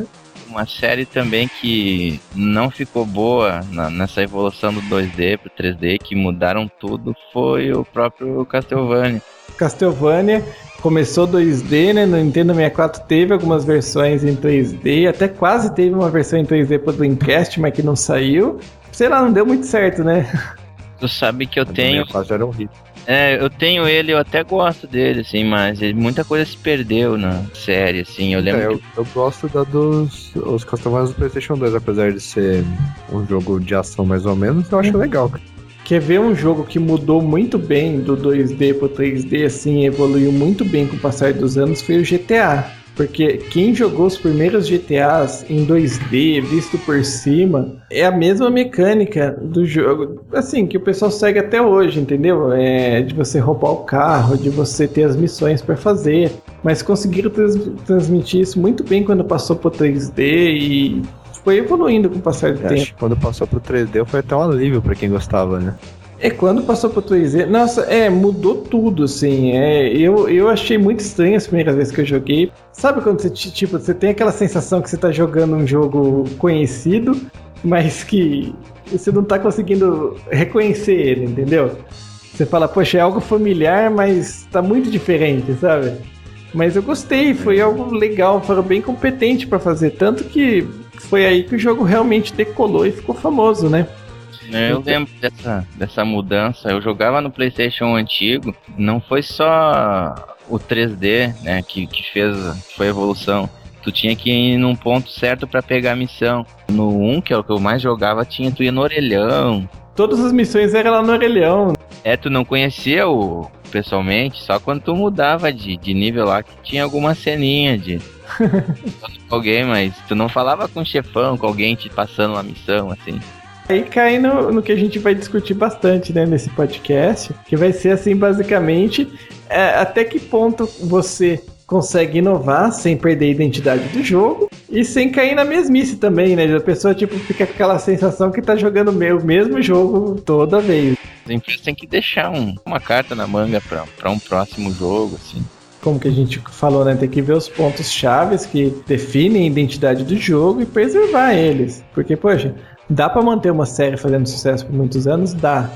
B: [laughs]
F: Uma série também que não ficou boa na- nessa evolução do 2D pro 3D, que mudaram tudo, foi o próprio Castlevania.
B: Castlevania começou 2D, né? No Nintendo 64 teve algumas versões em 3D, até quase teve uma versão em 3D pro Dreamcast, mas que não saiu. Sei lá, não deu muito certo, né? [laughs]
F: Tu sabe que eu tenho.
D: Era um hit.
F: É, eu tenho ele, eu até gosto dele, assim, mas ele- muita coisa se perdeu na série, assim. Eu lembro
D: É, eu,
F: que
D: eu gosto da dos os Castlevania do PlayStation 2, apesar de ser um jogo de ação mais ou menos, eu acho legal. cara.
B: Quer ver um jogo que mudou muito bem do 2D pro 3D, assim, evoluiu muito bem com o passar dos anos, foi o GTA. Porque quem jogou os primeiros GTAs em 2D, visto por cima, é a mesma mecânica do jogo, assim, que o pessoal segue até hoje, entendeu? É de você roubar o carro, de você ter as missões pra fazer. Mas conseguiram trans- transmitir isso muito bem quando passou pro 3D e foi evoluindo com o passar do
D: Eu
B: tempo.
D: quando passou pro 3D foi até um alívio pra quem gostava, né?
B: É, quando passou pro 3D, nossa, é, mudou tudo, assim. É, eu, eu achei muito estranho as primeiras vezes que eu joguei. Sabe quando você, ti- tipo, você tem aquela sensação que você tá jogando um jogo conhecido, mas que você não tá conseguindo reconhecer ele, entendeu? Você fala, poxa, é algo familiar, mas tá muito diferente, sabe? Mas eu gostei, foi algo legal, foram bem competentes pra fazer. Tanto que foi aí que o jogo realmente decolou e ficou famoso, né?
F: né, eu lembro dessa, dessa mudança. Eu jogava no PlayStation antigo, não foi só o 3D, né, que, que fez, foi a evolução. Tu tinha que ir num ponto certo pra pegar a missão. No 1, que é o que eu mais jogava, tinha tu ia no orelhão.
B: Todas as missões eram lá no orelhão,
F: É, tu não conhecia o pessoalmente, só quando tu mudava de, de nível lá que tinha alguma ceninha de [laughs] alguém, mas tu não falava com o chefão, com alguém te passando uma missão, assim.
B: Aí cai no, no que a gente vai discutir bastante né, nesse podcast, que vai ser assim, basicamente, é, até que ponto você consegue inovar sem perder a identidade do jogo e sem cair na mesmice também, né? A pessoa tipo fica com aquela sensação que tá jogando o me- o mesmo jogo toda vez.
F: As empresas têm que deixar um- uma carta na manga pra, pra um próximo jogo, assim.
B: Como que a gente falou, né? Tem que ver os pontos chaves que definem a identidade do jogo e preservar eles. Porque, poxa, dá pra manter uma série fazendo sucesso por muitos anos? Dá.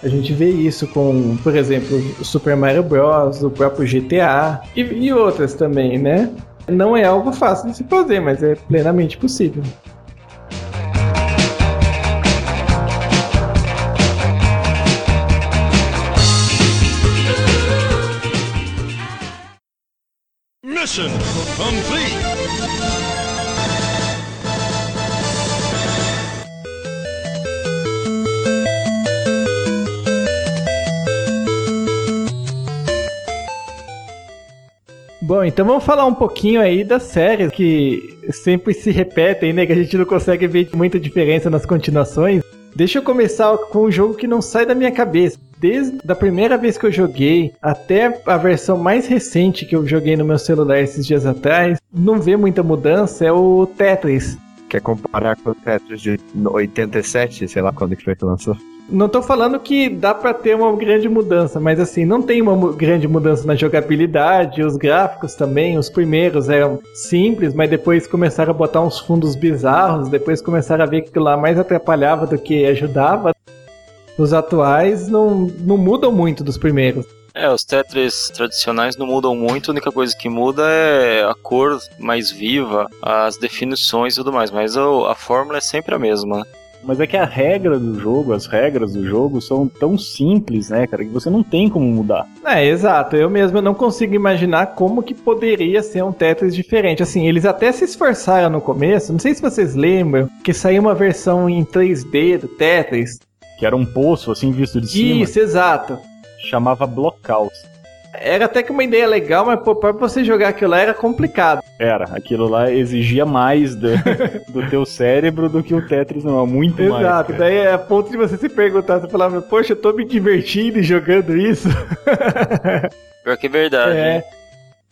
B: A gente vê isso com, por exemplo, Super Mario Bros., o próprio GTA e, e outras também, né? Não é algo fácil de se fazer, mas é plenamente possível.
G: Mission complete.
B: Bom, então vamos falar um pouquinho aí das séries que sempre se repetem, né? Que a gente não consegue ver muita diferença nas continuações. Deixa eu começar com um jogo que não sai da minha cabeça. Desde a primeira vez que eu joguei até a versão mais recente que eu joguei no meu celular esses dias atrás, não vê muita mudança, é o Tetris.
D: Quer comparar com o Tetris de 87, sei lá quando que foi que lançou?
B: Não tô falando que dá pra ter uma grande mudança, mas assim, não tem uma grande mudança na jogabilidade, os gráficos também, os primeiros eram simples, mas depois começaram a botar uns fundos bizarros, depois começaram a ver que lá mais atrapalhava do que ajudava. Os atuais não, não mudam muito dos primeiros.
C: É, os Tetris tradicionais não mudam muito, a única coisa que muda é a cor mais viva, as definições e tudo mais, mas o- a fórmula é sempre a mesma. né?
E: Mas é que a regra do jogo, as regras do jogo são tão simples, né, cara, que você não tem como mudar.
B: É, exato. Eu mesmo não consigo imaginar como que poderia ser um Tetris diferente. Assim, eles até se esforçaram no começo, não sei se vocês lembram, que saiu uma versão em 3D do Tetris.
E: Que era um poço, assim, visto de cima,
B: Isso, exato.
E: Chamava Blockhouse.
B: Era até que uma ideia legal, mas pô, pra você jogar aquilo lá era complicado.
E: Era, aquilo lá exigia mais do, [laughs] do teu cérebro do que o Tetris não, muito mais.
B: Exato. Daí é a ponto de você se perguntar, você falava, poxa, eu tô me divertindo e jogando isso. [laughs]
C: Pior que é verdade.
B: É.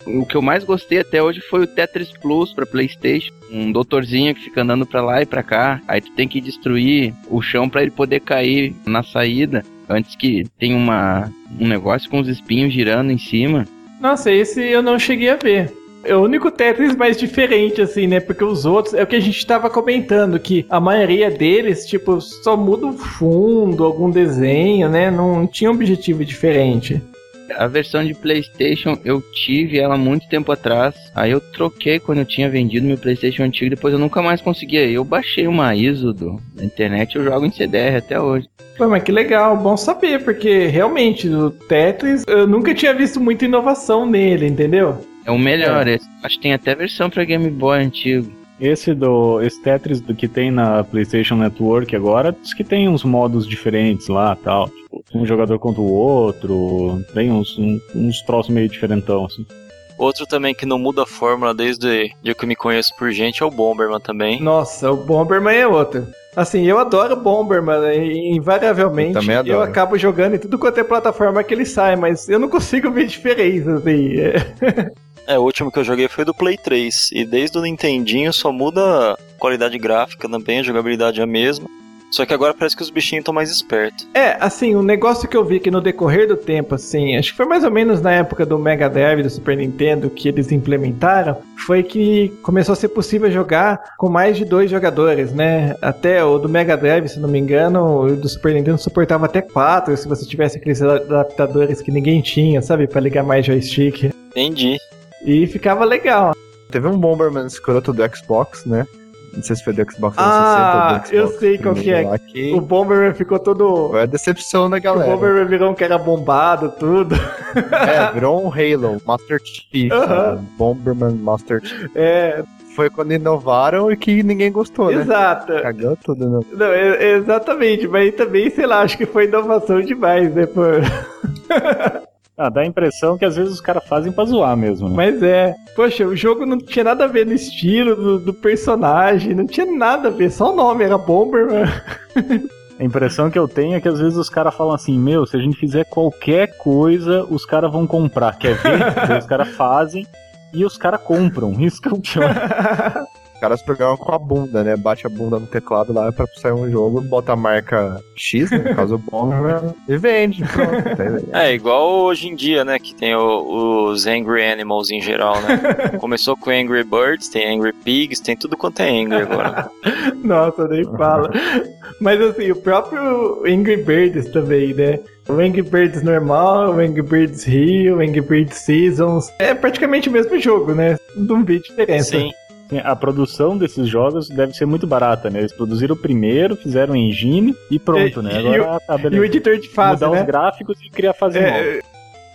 F: O que eu mais gostei até hoje foi o Tetris Plus para PlayStation. Um doutorzinho que fica andando pra lá e pra cá. Aí tu tem que destruir o chão para ele poder cair na saída. Antes que tenha uma, um negócio com os espinhos girando em cima.
B: Nossa, esse eu não cheguei a ver. É o único Tetris mais diferente, assim, né? Porque os outros, é o que a gente tava comentando, que a maioria deles, tipo, só muda o fundo, algum desenho, né? Não tinha um objetivo diferente.
F: A versão de PlayStation eu tive ela muito tempo atrás. Aí eu troquei quando eu tinha vendido meu PlayStation antigo. Depois eu nunca mais conseguia. Eu baixei uma ISO do, da internet e eu jogo em CDR até hoje.
B: Pô, mas que legal, bom saber, porque realmente o Tetris eu nunca tinha visto muita inovação nele, entendeu?
F: É o melhor. Esse. Acho que tem até versão para Game Boy antigo.
E: Esse do esse Tetris do que tem na PlayStation Network agora, diz que tem uns modos diferentes lá, tal, tipo, um jogador contra o outro, tem uns um, uns troços meio diferentão assim.
C: Outro também que não muda a fórmula desde que eu me conheço por gente é o Bomberman também.
B: Nossa, o Bomberman é outro. Assim, eu adoro Bomberman, né? e invariavelmente
D: Eu também adoro.
B: eu acabo jogando em tudo quanto é plataforma que ele sai, mas eu não consigo ver diferença, assim. É. [laughs]
C: É, o último que eu joguei foi do Play 3. E desde o Nintendinho só muda a qualidade gráfica também, a jogabilidade é a mesma. Só que agora parece que os bichinhos estão mais espertos.
B: É, assim, um negócio que eu vi que no decorrer do tempo, assim, acho que foi mais ou menos na época do Mega Drive do Super Nintendo que eles implementaram, foi que começou a ser possível jogar com mais de dois jogadores, né? Até o do Mega Drive, se não me engano, o do Super Nintendo suportava até quatro, se você tivesse aqueles adaptadores que ninguém tinha, sabe? Pra ligar mais joystick.
C: Entendi.
B: E ficava legal.
D: Teve um Bomberman escroto do Xbox, né? Não sei se foi do Xbox
B: Ah,
D: 360 ou do Xbox
B: eu sei qual que é.
D: que
B: O Bomberman ficou todo.
D: Foi a decepção da
B: O
D: galera.
B: Bomberman virou um cara bombado, tudo.
D: É, virou um Halo, Master Chief.
B: Aham.
D: né? Bomberman Master Chief.
B: É,
D: Foi quando inovaram e que ninguém gostou, né?
B: exato.
D: Cagou tudo, né?
B: Não, exatamente, mas também, sei lá, acho que foi inovação demais, né? Pô. [laughs]
E: Ah, dá a impressão que às vezes os caras fazem pra zoar mesmo, né?
B: Mas é, poxa, o jogo não tinha nada a ver no estilo do, do personagem, não tinha nada a ver, só o nome era Bomberman. [laughs]
E: A impressão que eu tenho é que às vezes os caras falam assim, meu, se a gente fizer qualquer coisa, os caras vão comprar. Quer ver? [laughs] Os caras fazem e os caras compram. Isso que é o pior.
D: Os caras programam com a bunda, né? Bate a bunda no teclado lá pra sair um jogo, bota a marca X, né? No caso o Bomberman, [laughs] e vende. Pronto. [laughs]
C: É, igual hoje em dia, né? Que tem o- os Angry Animals em geral, né? [laughs] Começou com Angry Birds, tem Angry Pigs, tem tudo quanto é Angry agora.
B: Nossa, nem fala. Mas assim, o próprio Angry Birds também, né? O Angry Birds normal, o Angry Birds Rio, o Angry Birds Seasons. É praticamente o mesmo jogo, né? Não vi diferença.
C: Sim.
E: A produção desses jogos deve ser muito barata, né? Eles produziram o primeiro, fizeram o engine e pronto,
B: E-
E: né?
B: e
E: Agora tá
B: E o editor de fase,
E: Mudar
B: né?
E: os gráficos e criar fase nova.
B: É,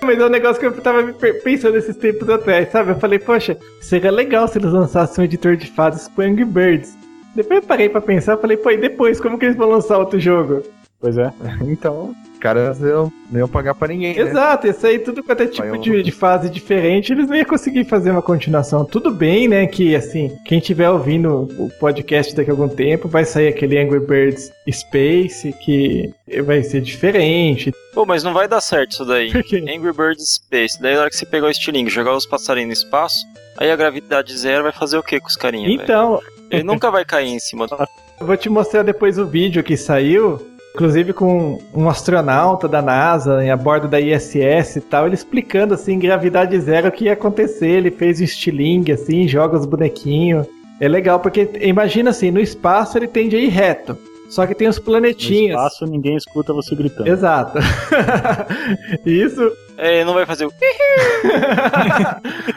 B: mas é um negócio que eu tava pensando esses tempos atrás, sabe? Eu falei, poxa, seria legal se eles lançassem um editor de fases pro Angry Birds. Depois eu parei pra pensar, falei, pô, e depois, como que eles vão lançar outro jogo?
E: Pois é. [laughs]
D: Então, os caras não, iam pagar pra ninguém, né?
B: Exato, isso aí tudo quanto é tipo de, de fase diferente, eles não iam conseguir fazer uma continuação. Tudo bem, né, que assim, quem estiver ouvindo o podcast daqui a algum tempo, vai sair aquele Angry Birds Space, que vai ser diferente.
C: Pô, mas não vai dar certo isso daí. [laughs]
B: Por quê?
C: Angry Birds Space. Daí na hora que você pegar o estilingue e jogar os passarinhos no espaço, aí a gravidade zero vai fazer o que com os carinhas, velho?
B: Então,
C: Ele nunca vai cair em cima do...
B: Eu vou te mostrar depois o vídeo que saiu, inclusive com um astronauta da NASA em a bordo da ISS e tal, ele explicando assim, gravidade zero, o que ia acontecer. Ele fez um estilingue assim, joga os bonequinhos. É legal, porque imagina assim, no espaço ele tende a ir reto. Só que tem os
E: No
B: planetinhos.
E: espaço ninguém escuta você gritando.
B: Exato. [laughs] Isso
C: É, ele não vai fazer o... [laughs]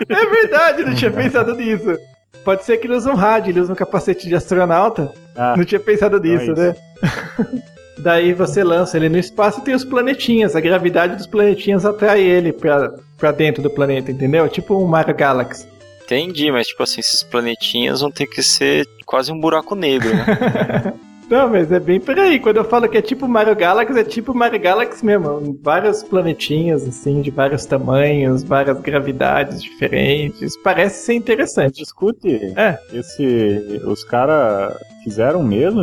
B: é verdade, não tinha pensado nisso. Pode ser que ele use um rádio, ele usa um capacete de astronauta.
E: Ah,
B: Não tinha pensado nisso,
E: isso.
B: né? [laughs] Daí você lança ele no espaço e tem os planetinhas. A gravidade dos planetinhas atrai ele pra, pra dentro do planeta, entendeu? Tipo um Mario Galaxy.
C: Entendi, mas tipo assim, esses planetinhas vão ter que ser quase um buraco negro, né? [laughs]
B: Não, mas é bem por aí. Quando eu falo que é tipo Mario Galaxy, é tipo Mario Galaxy mesmo. Vários planetinhas, assim, de vários tamanhos, várias gravidades diferentes. Parece ser interessante.
E: discute.
B: É.
E: Esse, os caras fizeram mesmo.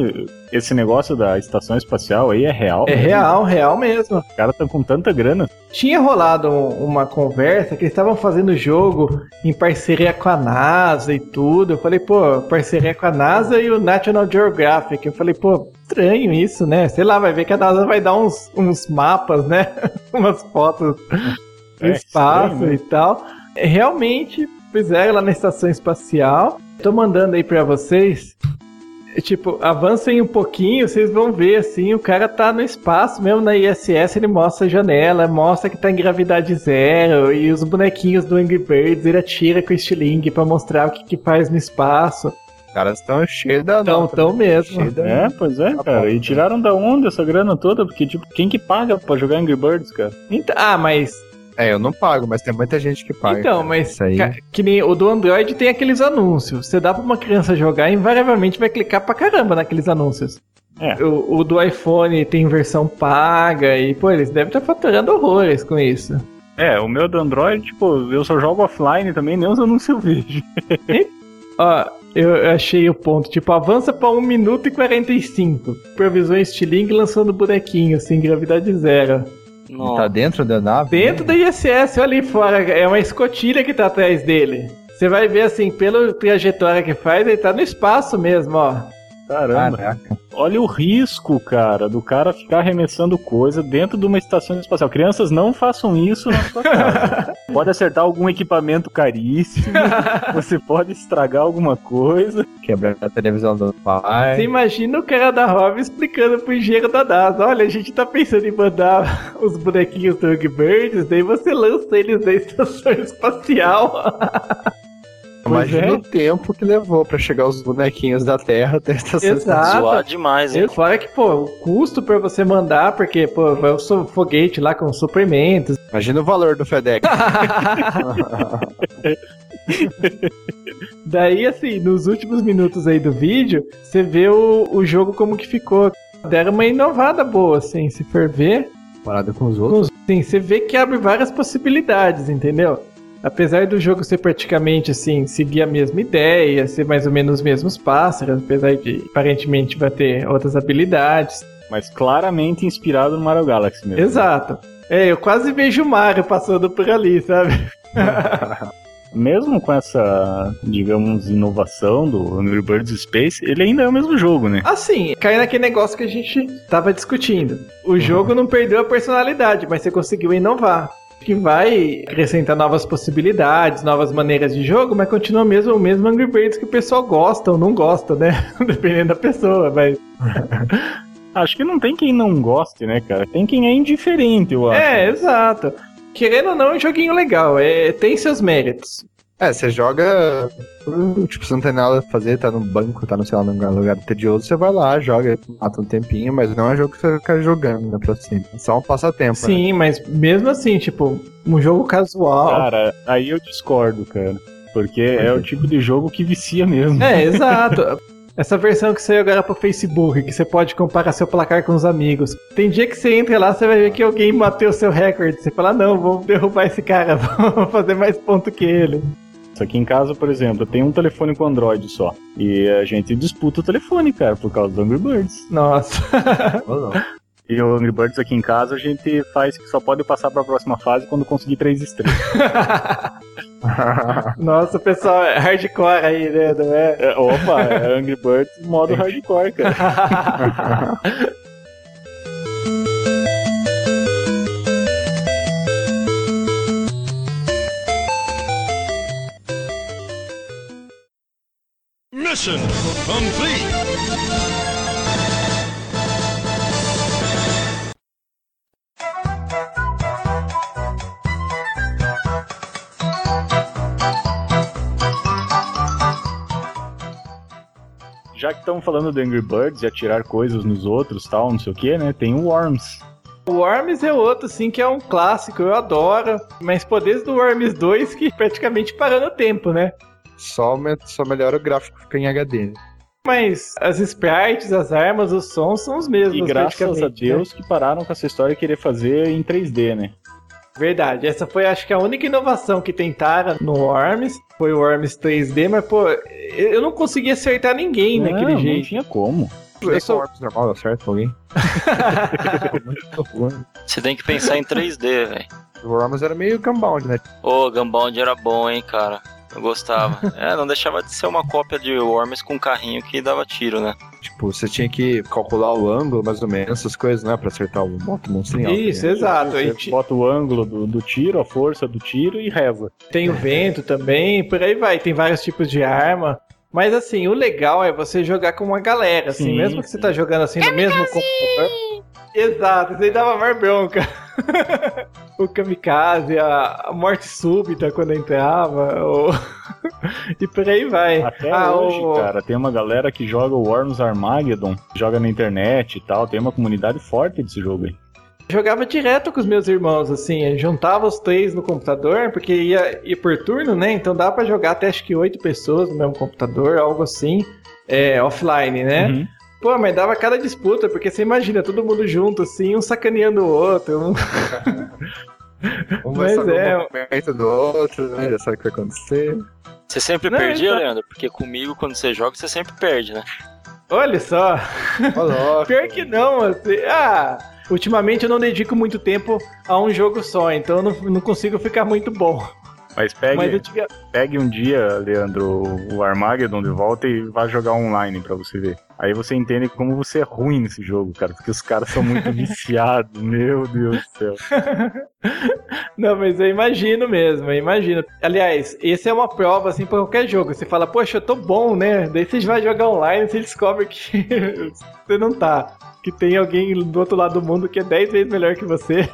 E: Esse negócio da estação espacial aí é real?
B: É
E: mesmo?
B: real, real mesmo.
E: Os caras estão com tanta grana.
B: Tinha rolado um- uma conversa que eles estavam fazendo o jogo em parceria com a NASA e tudo. Eu falei, pô, parceria com a NASA e o National Geographic. Eu falei, pô, estranho isso, né? Sei lá, vai ver que a NASA vai dar uns, uns mapas, né? [laughs] Umas fotos do
E: É,
B: espaço
E: estranho, né?
B: e tal. É, Realmente fizeram lá na estação espacial. Tô mandando aí pra vocês. É, Tipo, avancem um pouquinho, vocês vão ver assim, o cara tá no espaço, mesmo na ISS ele mostra a janela, mostra que tá em gravidade zero, e os bonequinhos do Angry Birds ele atira com o estilingue pra mostrar o que, que faz no espaço.
D: Os caras estão cheios da
B: Então,
D: nota.
B: tão mesmo.
D: Da-
E: É, pois é,
D: Tá
E: cara.
D: bom,
E: E tiraram da onde essa grana toda? Porque, tipo, quem que paga pra jogar Angry Birds, cara?
B: Então, ah, mas
D: É, eu não pago, mas tem muita gente que paga.
B: Então,
D: cara.
B: mas
D: Isso aí.
B: que nem o do Android tem aqueles anúncios. Você dá pra uma criança jogar, invariavelmente vai clicar pra caramba naqueles anúncios.
E: É.
B: O, o do iPhone tem versão paga e, pô, eles devem estar faturando horrores com isso.
E: É, o meu do Android, tipo, eu só jogo offline também, nem os anúncios eu vejo. [laughs]
B: Ó, eu achei o ponto. Tipo, avança pra 1 minuto e 45. Previsões Stiling lançando bonequinho, assim, gravidade zero.
D: Tá
C: Nossa.
D: dentro da nave?
B: Dentro da ISS, olha ali fora, é uma escotilha que tá atrás dele. Você vai ver assim, pela trajetória que faz, ele tá no espaço mesmo, ó.
E: Caramba.
D: Caraca.
E: Olha o risco, cara, do cara ficar arremessando coisa dentro de uma estação espacial. Crianças, não façam isso na sua casa. [laughs] pode acertar algum equipamento caríssimo, [laughs] você pode estragar alguma coisa.
D: Quebrar a televisão do pai.
B: Você imagina o cara da Rob explicando pro engenheiro da NASA: olha, a gente tá pensando em mandar os bonequinhos do Birds, daí você lança eles da estação espacial. [laughs]
D: Imagina
B: é.
D: o tempo que levou pra chegar os bonequinhos da Terra até a estação
B: Exato.
C: Zoar demais, hein?
B: E Fora que, pô, o custo pra você mandar, porque, pô, vai o foguete lá com suprimentos.
D: Imagina o valor do FedEx. [laughs] [laughs]
B: Daí, assim, nos últimos minutos aí do vídeo, você vê o, o jogo como que ficou. Deram uma inovada boa, assim, se for ver.
D: Comparado com os outros.
B: Sim, você vê que abre várias possibilidades, entendeu? Apesar do jogo ser praticamente assim, seguir a mesma ideia, ser mais ou menos os mesmos pássaros, apesar de aparentemente vai ter outras habilidades.
E: Mas claramente inspirado no Mario Galaxy mesmo.
B: Exato. É, eu quase vejo o Mario passando por ali, sabe? [laughs]
E: Mesmo com essa, digamos, inovação do Angry Birds Space, ele ainda é o mesmo jogo, né?
B: Assim, cai naquele negócio que a gente tava discutindo. O jogo não perdeu a personalidade, mas você conseguiu inovar. Que vai acrescentar novas possibilidades, novas maneiras de jogo, mas continua mesmo o mesmo Angry Birds que o pessoal gosta ou não gosta, né? [laughs] Dependendo da pessoa, mas. [laughs]
E: Acho que não tem quem não goste, né, cara? Tem quem é indiferente, eu acho.
B: É, exato. Querendo ou não, é um joguinho legal. É, tem seus méritos.
D: É, você joga. Tipo, você não tem nada pra fazer, tá no banco, tá no, sei lá, num lugar tedioso, você vai lá, joga, mata um tempinho, mas não é um jogo que você vai ficar jogando né, pra cima. É só um passatempo. né?
B: Sim, mas mesmo assim, tipo, um jogo casual.
E: Cara, aí eu discordo, cara. Porque é o tipo de jogo que vicia mesmo.
B: É, exato. Essa versão que saiu agora pro Facebook, que você pode comparar seu placar com os amigos. Tem dia que você entra lá, você vai ver que alguém bateu o seu recorde. Você fala, não, vamos derrubar esse cara, [laughs] vamos fazer mais ponto que ele.
E: Aqui em casa, por exemplo, eu tenho um telefone com Android só. E a gente disputa o telefone, cara, por causa do Angry Birds.
B: Nossa. [laughs]
E: E o Angry Birds aqui em casa a gente faz que só pode passar pra próxima fase quando conseguir três estrelas. [laughs] [laughs]
B: Nossa, pessoal, é hardcore aí, né? Não é?
E: É, opa, é Angry Birds modo hardcore, cara.
G: Mission complete.
E: Já que estamos falando do Angry Birds e atirar coisas nos outros tal, não sei o que, né? Tem o Worms.
B: O Worms é outro, assim, que é um clássico, eu adoro. Mas pô, desde o Worms 2 que praticamente parou no tempo, né?
D: Só, só melhora o gráfico fica em HD. né?
B: Mas as sprites, as armas, os sons são os mesmos,
E: E graças a
B: né?
E: Deus que pararam com essa história de querer fazer em 3D, né?
B: Verdade, essa foi acho que a única inovação que tentaram no Worms. Foi o Worms 3D, mas pô, eu não consegui acertar ninguém
E: não,
B: daquele
E: não
B: jeito.
E: tinha como.
D: Eu sou Worms normal, dá certo pra alguém? [laughs]
C: Você tem que pensar em 3D, velho.
D: O Worms era meio Gunbound, né?
C: Ô, Gunbound era bom, hein, cara. Eu gostava. [laughs] é, não deixava de ser uma cópia de Worms com um carrinho que dava tiro, né?
D: Tipo, você tinha que calcular o ângulo, mais ou menos, essas coisas, né? Pra acertar o moto alto,
B: Isso,
D: né?
B: exato. Aí
E: Você
B: ti-
E: bota o ângulo do, do tiro, a força do tiro e reza.
B: tem o vento também, por aí vai. Tem vários tipos de arma. Mas assim, o legal é você jogar com uma galera, assim,
E: Sim,
B: mesmo que você
E: sim.
B: tá jogando assim no mesmo computador. Exato, isso aí dava mais bronca. [laughs] o kamikaze, a, a morte súbita quando entrava, o... [laughs] e por aí vai.
E: Até
B: Ah,
E: hoje,
B: o-
E: cara, tem uma galera que joga o Worms Armageddon, joga na internet e tal. Tem uma comunidade forte desse jogo aí.
B: Jogava direto com os meus irmãos, assim, juntava os três no computador, porque ia, ia por turno, né? Então dava pra jogar até acho que oito pessoas no mesmo computador, algo assim, é, offline, né?
E: Uhum.
B: Pô, mas dava cada disputa, porque você imagina, todo mundo junto, assim, um sacaneando o outro. Um... [laughs]
D: Um
B: Mas
D: vai
B: é-
D: o movimento do outro, né? Já sabe o que vai acontecer.
C: Você sempre
B: Não,
C: perdia,
B: então-
C: Leandro? Porque comigo, quando você joga, você sempre perde, né?
B: Olha só,
D: louco.
B: pior que não, assim. Ah, ultimamente eu não dedico muito tempo a um jogo só, então eu não, não consigo ficar muito bom.
E: Mas pegue,
B: Mas tinha...
E: pegue um dia, Leandro, o Armageddon de volta e vá jogar online pra você ver. Aí você entende como você é ruim nesse jogo, cara. Porque os caras são muito [laughs] viciados. Meu Deus do céu. [laughs]
B: Não, mas eu imagino mesmo, eu imagino. Aliás, esse é uma prova, assim, pra qualquer jogo. Você fala, poxa, eu tô bom, né? Daí você vai jogar online e você descobre que [laughs] você não tá. Que tem alguém do outro lado do mundo que é 10 vezes melhor que você.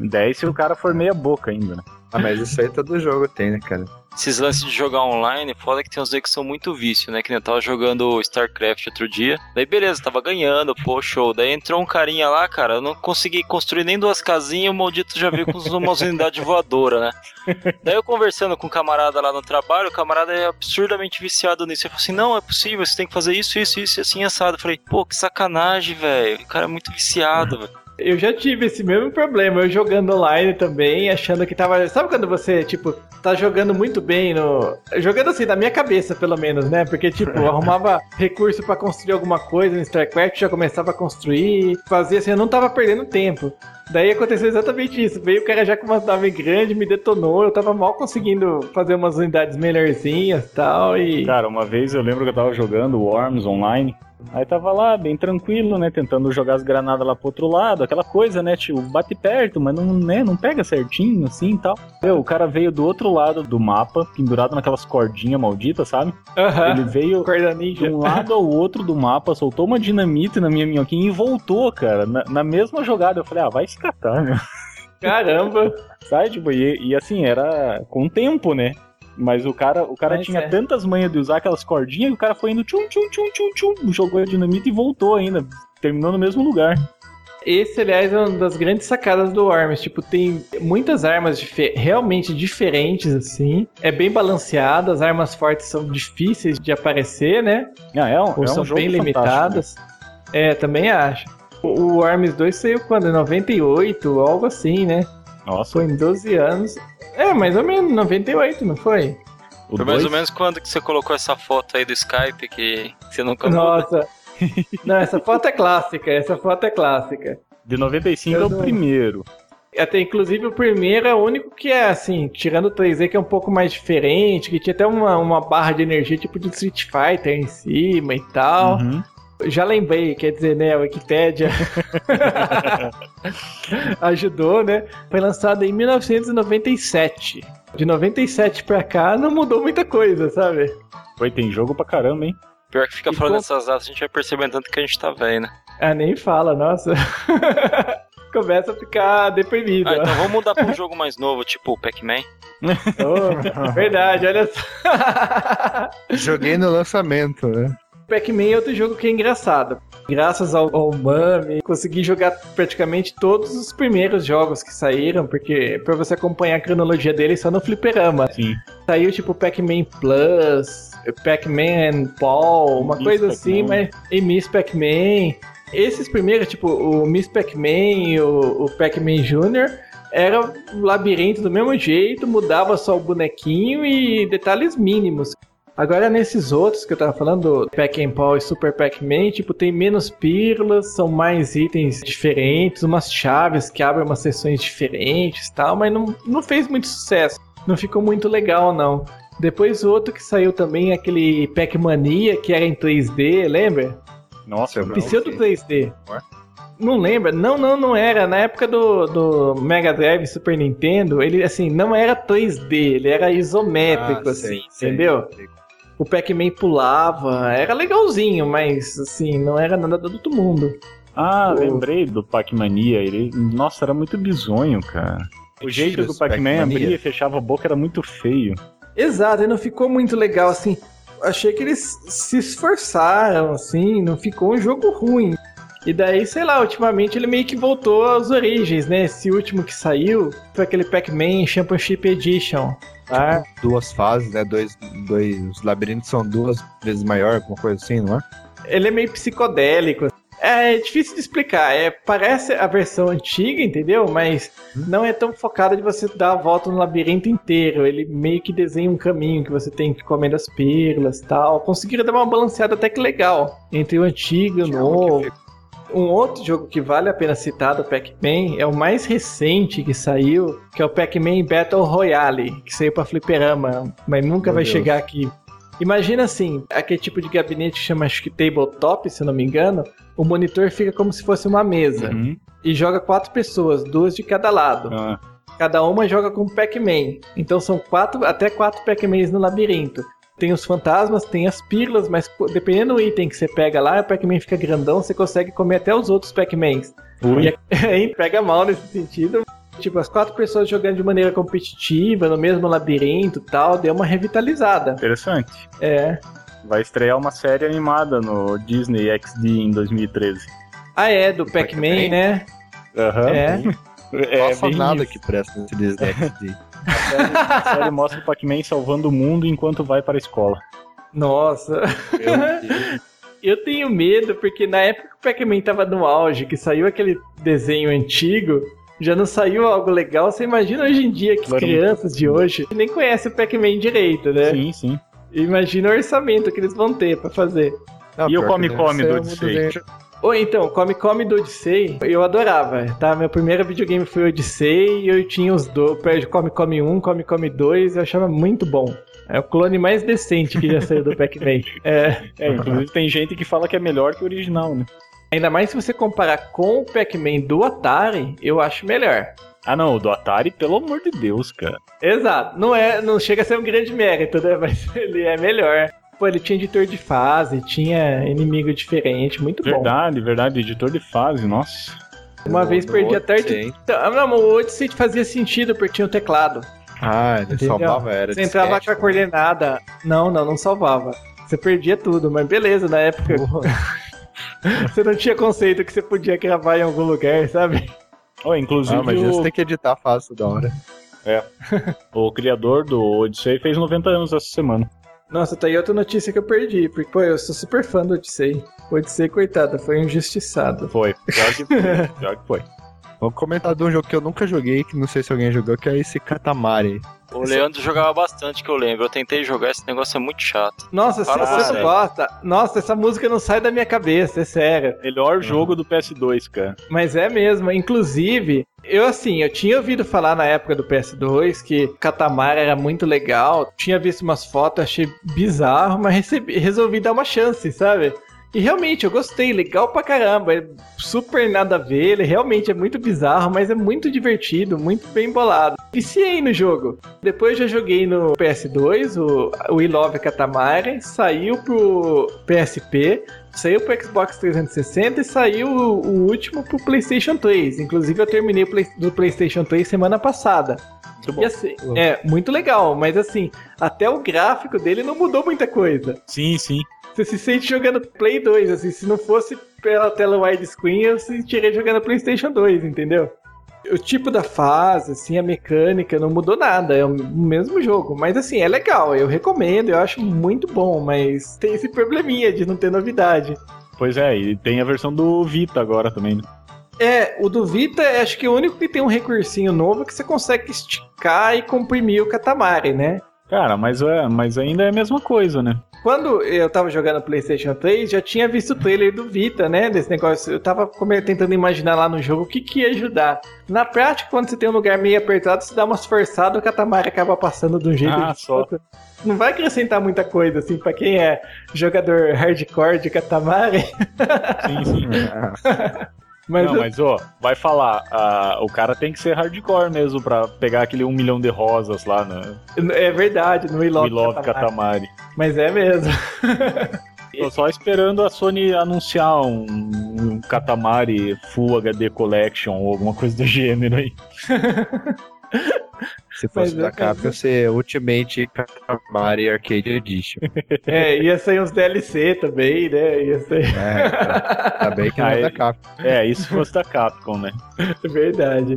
E: 10 se o cara for meia boca ainda, né?
D: Ah, mas isso aí todo jogo tem, né, cara?
C: Esses lances de jogar online, foda que tem uns aí que são muito vício, né? Que nem eu tava jogando StarCraft outro dia. Daí beleza, tava ganhando, pô, show. Daí entrou um carinha lá, cara, eu não consegui construir nem duas casinhas, o maldito já veio com [laughs] uma unidade voadora, né? Daí eu conversando com um camarada lá no trabalho, o camarada é absurdamente viciado nisso. Ele falou assim: não, é possível, você tem que fazer isso, isso, isso, assim, assado. Eu falei, pô, que sacanagem, velho. O cara é muito viciado, velho.
B: Eu já tive esse mesmo problema, eu jogando online também, achando que tava. Sabe quando você, tipo, tá jogando muito bem no. Jogando assim, na minha cabeça, pelo menos, né? Porque, tipo, eu arrumava [laughs] recurso pra construir alguma coisa no StarCraft, já começava a construir, fazia assim, eu não tava perdendo tempo. Daí aconteceu exatamente isso. Veio o cara já com uma nave grande, me detonou, eu tava mal conseguindo fazer umas unidades melhorzinhas e tal, e.
E: Cara, uma vez eu lembro que eu tava jogando Worms online. Aí tava lá, bem tranquilo, né? Tentando jogar as granadas lá pro outro lado, aquela coisa, né? Tipo, bate perto, mas não, né, não pega certinho, assim e tal. Meu, o cara veio do outro lado do mapa, pendurado naquelas cordinhas malditas, sabe?
B: Aham.
E: Ele veio de um lado ao outro do mapa, soltou uma dinamite na minha minhoquinha e voltou, cara, na, na mesma jogada. Eu falei, ah, vai se catar, meu.
B: Caramba!
E: Sabe, tipo, e, e assim, era com tempo, né? Mas o cara, o cara
B: Mas
E: tinha
B: é.
E: tantas manhas de usar aquelas cordinhas que o cara foi indo tchum, tchum, tchum, tchum, tchum, jogou a dinamite e voltou ainda. Terminou no mesmo lugar.
B: Esse, aliás, é uma das grandes sacadas do Worms. Tipo, tem muitas armas realmente diferentes, assim. É bem balanceado, as armas fortes são difíceis de aparecer, né?
E: Ah, é um,
B: Ou
E: é um
B: são
E: jogo
B: bem
E: né?
B: limitadas. É, também acho. O o Worms 2 saiu quando? Em 98, algo assim, né?
E: Nossa,
B: Foi em 12 anos. É, mais ou menos, 98, não foi?
E: o
C: Foi mais
E: dois-
C: ou menos quando que você colocou essa foto aí do Skype que você nunca.
B: Nossa. [laughs] Não, essa foto é clássica, essa foto é clássica.
E: De 95 é o
B: não-
E: primeiro.
B: Até, inclusive, o primeiro é o único que é, assim, tirando o 3D, que é um pouco mais diferente, que tinha até uma, uma barra de energia tipo de Street Fighter em cima e tal.
E: Uhum.
B: Já lembrei, quer dizer, né, a Wikipédia [laughs] ajudou, né? Foi lançado em 1997. De 97 pra cá não mudou muita coisa, sabe?
E: Foi, tem jogo pra caramba, hein?
C: Pior que fica
B: E
C: falando
B: com-
C: dessas datas, a gente vai percebendo tanto que a gente tá velho, né?
B: Ah, nem fala, nossa. [laughs] Começa a ficar deprimido.
C: Ah, então vamos mudar pra um jogo mais novo, tipo o Pac-Man.
B: Oh, [laughs] verdade, olha só.
D: Joguei no lançamento, né?
B: Pac-Man é outro jogo que é engraçado. Graças ao, ao Mami, consegui jogar praticamente todos os primeiros jogos que saíram, porque pra você acompanhar a cronologia dele só no fliperama.
E: Sim.
B: Saiu tipo Pac-Man Plus, Pac-Man Paul, uma
E: Miss
B: coisa assim, mas. E Miss Pac-Man. Esses primeiros, tipo, o Miss Pac-Man e o, o Pac-Man Jr., era um labirinto do mesmo jeito, mudava só o bonequinho e detalhes mínimos. Agora, nesses outros que eu tava falando, Pac and e Super Pac-Man, tipo, tem menos pílulas, são mais itens diferentes, umas chaves que abrem umas sessões diferentes e tal, mas não, não fez muito sucesso. Não ficou muito legal, não. Depois o outro que saiu também, aquele Pac-Mania, que era em 3D, lembra?
E: Nossa, não.
B: Pseudo 3D.
D: Ué?
B: Não lembra? Não, não, não era. Na época do, do Mega Drive Super Nintendo, ele assim, não era 3D, ele era isométrico,
D: Ah,
B: assim,
D: sei, sei.
B: entendeu? O Pac-Man pulava, era legalzinho, mas assim, não era nada do outro mundo.
E: Ah,
B: O-
E: lembrei do Pac-Mania. Ele... Nossa, era muito bizonho, cara. O jeito que o Pac-Man
D: Pac-Mania.
E: abria e fechava a boca era muito feio.
B: Exato, e não ficou muito legal, assim. Achei que eles se esforçaram, assim, não ficou um jogo ruim. E daí, sei lá, ultimamente ele meio que voltou às origens, né? Esse último que saiu foi aquele Pac-Man Championship Edition. Tá?
D: Duas fases, né? Dois, dois. Os labirintos são duas vezes maior, alguma coisa assim, não é?
B: Ele é meio psicodélico. É difícil de explicar. É, parece a versão antiga, entendeu? Mas não é tão focada de você dar a volta no labirinto inteiro. Ele meio que desenha um caminho que você tem que ir comendo as pílulas e tal. Conseguiram dar uma balanceada até que legal entre o antigo e o novo. Um outro jogo que vale a pena citar do Pac-Man é o mais recente que saiu, que é o Pac-Man Battle Royale, que saiu pra fliperama, mas nunca
D: Meu
B: vai
D: Deus.
B: chegar aqui. Imagina assim, aquele tipo de gabinete que chama acho que tabletop, se eu não me engano, o monitor fica como se fosse uma mesa
E: Uhum.
B: e joga quatro pessoas, duas de cada lado.
E: Ah,
B: Cada uma joga com Pac-Man. Então são quatro, até quatro Pac-Mans no labirinto. Tem os fantasmas, tem as pílulas, mas dependendo do item que você pega lá, o Pac-Man fica grandão, você consegue comer até os outros Pac-Mans. E aí [laughs] pega mal nesse sentido. Tipo, as quatro pessoas jogando de maneira competitiva, no mesmo labirinto e tal, deu uma revitalizada.
E: interessante.
B: É.
E: Vai estrear uma série animada no Disney XD em 2013.
B: Ah, é, do Pac-Man,
D: Pac-Man?
B: né?
E: Aham.
B: É. [laughs]
E: É,
D: Nossa,
E: bem
D: nada
E: isso.
D: que presta nesse Disney. [laughs]
E: A série, a série mostra o Pac-Man salvando o mundo enquanto vai para a escola.
B: Nossa. [laughs] Eu tenho medo, porque na época que o Pac-Man tava no auge, que saiu aquele desenho antigo, já não saiu algo legal. Você imagina hoje em dia que as
E: Claro.
B: crianças de hoje nem conhecem o Pac-Man direito, né?
E: Sim, sim.
B: Imagina o orçamento que eles vão ter pra fazer.
D: Não,
E: E o Come Come do Odyssey?
B: Ou então, Come Come do Odyssey, eu adorava, tá? Meu primeiro videogame foi Odyssey e eu tinha os dois, o Come Come 1, Come Come 2, eu achava muito bom. É o clone mais decente que já saiu do Pac-Man. [laughs] É.
E: É, inclusive tem gente que fala que é melhor que o original, né?
B: Ainda mais se você comparar com o Pac-Man do Atari, eu acho melhor.
E: Ah não, o do Atari, pelo amor de Deus, cara.
B: Exato. Não, é, não chega a ser um grande mérito, né? [laughs] Mas ele é melhor. Pô, ele tinha editor de fase, tinha inimigo diferente, muito bom.
E: Verdade, verdade, editor de fase, nossa.
B: Uma vez
D: No
B: perdi a
D: Odyssey.
B: tarde. Ah, Não, o Odyssey fazia sentido porque tinha o teclado.
D: Ah, ele
B: Entendeu?
D: salvava, era
B: Você entrava com a coordenada. Não, não, não salvava. Você perdia tudo, mas beleza, na época [laughs] você não tinha conceito que você podia gravar em algum lugar, sabe?
E: Oh, inclusive
D: Ah, mas
E: o,
D: você tem que editar fácil da hora. [laughs]
E: o criador do Odyssey fez 90 anos essa semana.
B: Nossa, tá aí outra notícia que eu perdi, porque, pô, eu sou super fã do Odyssey. O Odyssey, coitado, foi injustiçado.
E: Foi, pior que foi. [laughs] pior que foi.
D: Vamos comentar de um jogo que eu nunca joguei, que não sei se alguém jogou, que é esse Katamari.
C: O Leandro jogava bastante, que eu lembro. Eu tentei jogar, esse negócio é muito chato.
B: Nossa, se
C: Fala
B: você não gosta, nossa, essa música não sai da minha cabeça, é sério.
E: Melhor jogo do PS2, cara.
B: Mas é mesmo, inclusive, eu assim, eu tinha ouvido falar na época do PS2 que Katamari era muito legal, tinha visto umas fotos, achei bizarro, mas recebi- resolvi dar uma chance, sabe? E realmente, eu gostei, legal pra caramba, é super nada a ver, ele realmente é muito bizarro, mas é muito divertido, muito bem bolado. Viciei no jogo. Depois já joguei no PS2, o, We Love Katamari, saiu pro PSP, Saiu pro Xbox 360 e saiu o, último pro PlayStation 3. Inclusive, eu terminei do PlayStation 3 semana passada.
E: Muito bom.
B: E assim, é muito legal, mas assim, até o gráfico dele não mudou muita coisa.
E: Sim, sim.
B: Você se sente jogando Play 2, assim, se não fosse pela tela widescreen, eu se sentiria jogando PlayStation 2, entendeu? O tipo da fase, assim, a mecânica não mudou nada, é o mesmo jogo. Mas assim, é legal, eu recomendo, eu acho muito bom, mas tem esse probleminha de não ter novidade.
E: Pois é, e tem a versão do Vita agora também. né?
B: É, o do Vita, acho que é o único que tem um recursinho novo que você consegue esticar e comprimir o Katamari, né?
E: Cara, mas, é, mas ainda é a mesma coisa, né?
B: Quando eu tava jogando PlayStation 3, já tinha visto o trailer do Vita, né? Desse negócio. Eu tava tentando imaginar lá no jogo o que, que ia ajudar. Na prática, quando você tem um lugar meio apertado, você dá umas forçadas, o Katamari acaba passando de um jeito
E: Ah, só.
B: outro. Não vai acrescentar muita coisa, assim, pra quem é jogador hardcore de Katamari.
E: Sim, sim. [laughs] [laughs]
B: Mas,
E: não, mas ó, vai falar, o cara tem que ser hardcore mesmo pra pegar aquele um milhão de rosas lá no
B: é verdade, no We
E: We
B: Love,
E: Love
B: Katamari.
E: Katamari.
B: Mas é mesmo. [laughs]
E: Tô só esperando a Sony anunciar um, um Katamari Full HD Collection ou alguma coisa do gênero aí. [laughs]
D: Se fosse
B: Mas é,
D: da Capcom, ia ser Ultimate Katamari Arcade Edition. [laughs]
B: É, ia sair uns DLC também, né? Ia ser.
D: É, tá, tá bem que não é [laughs] da Capcom.
E: É, isso se fosse da Capcom, né? [laughs]
B: Verdade.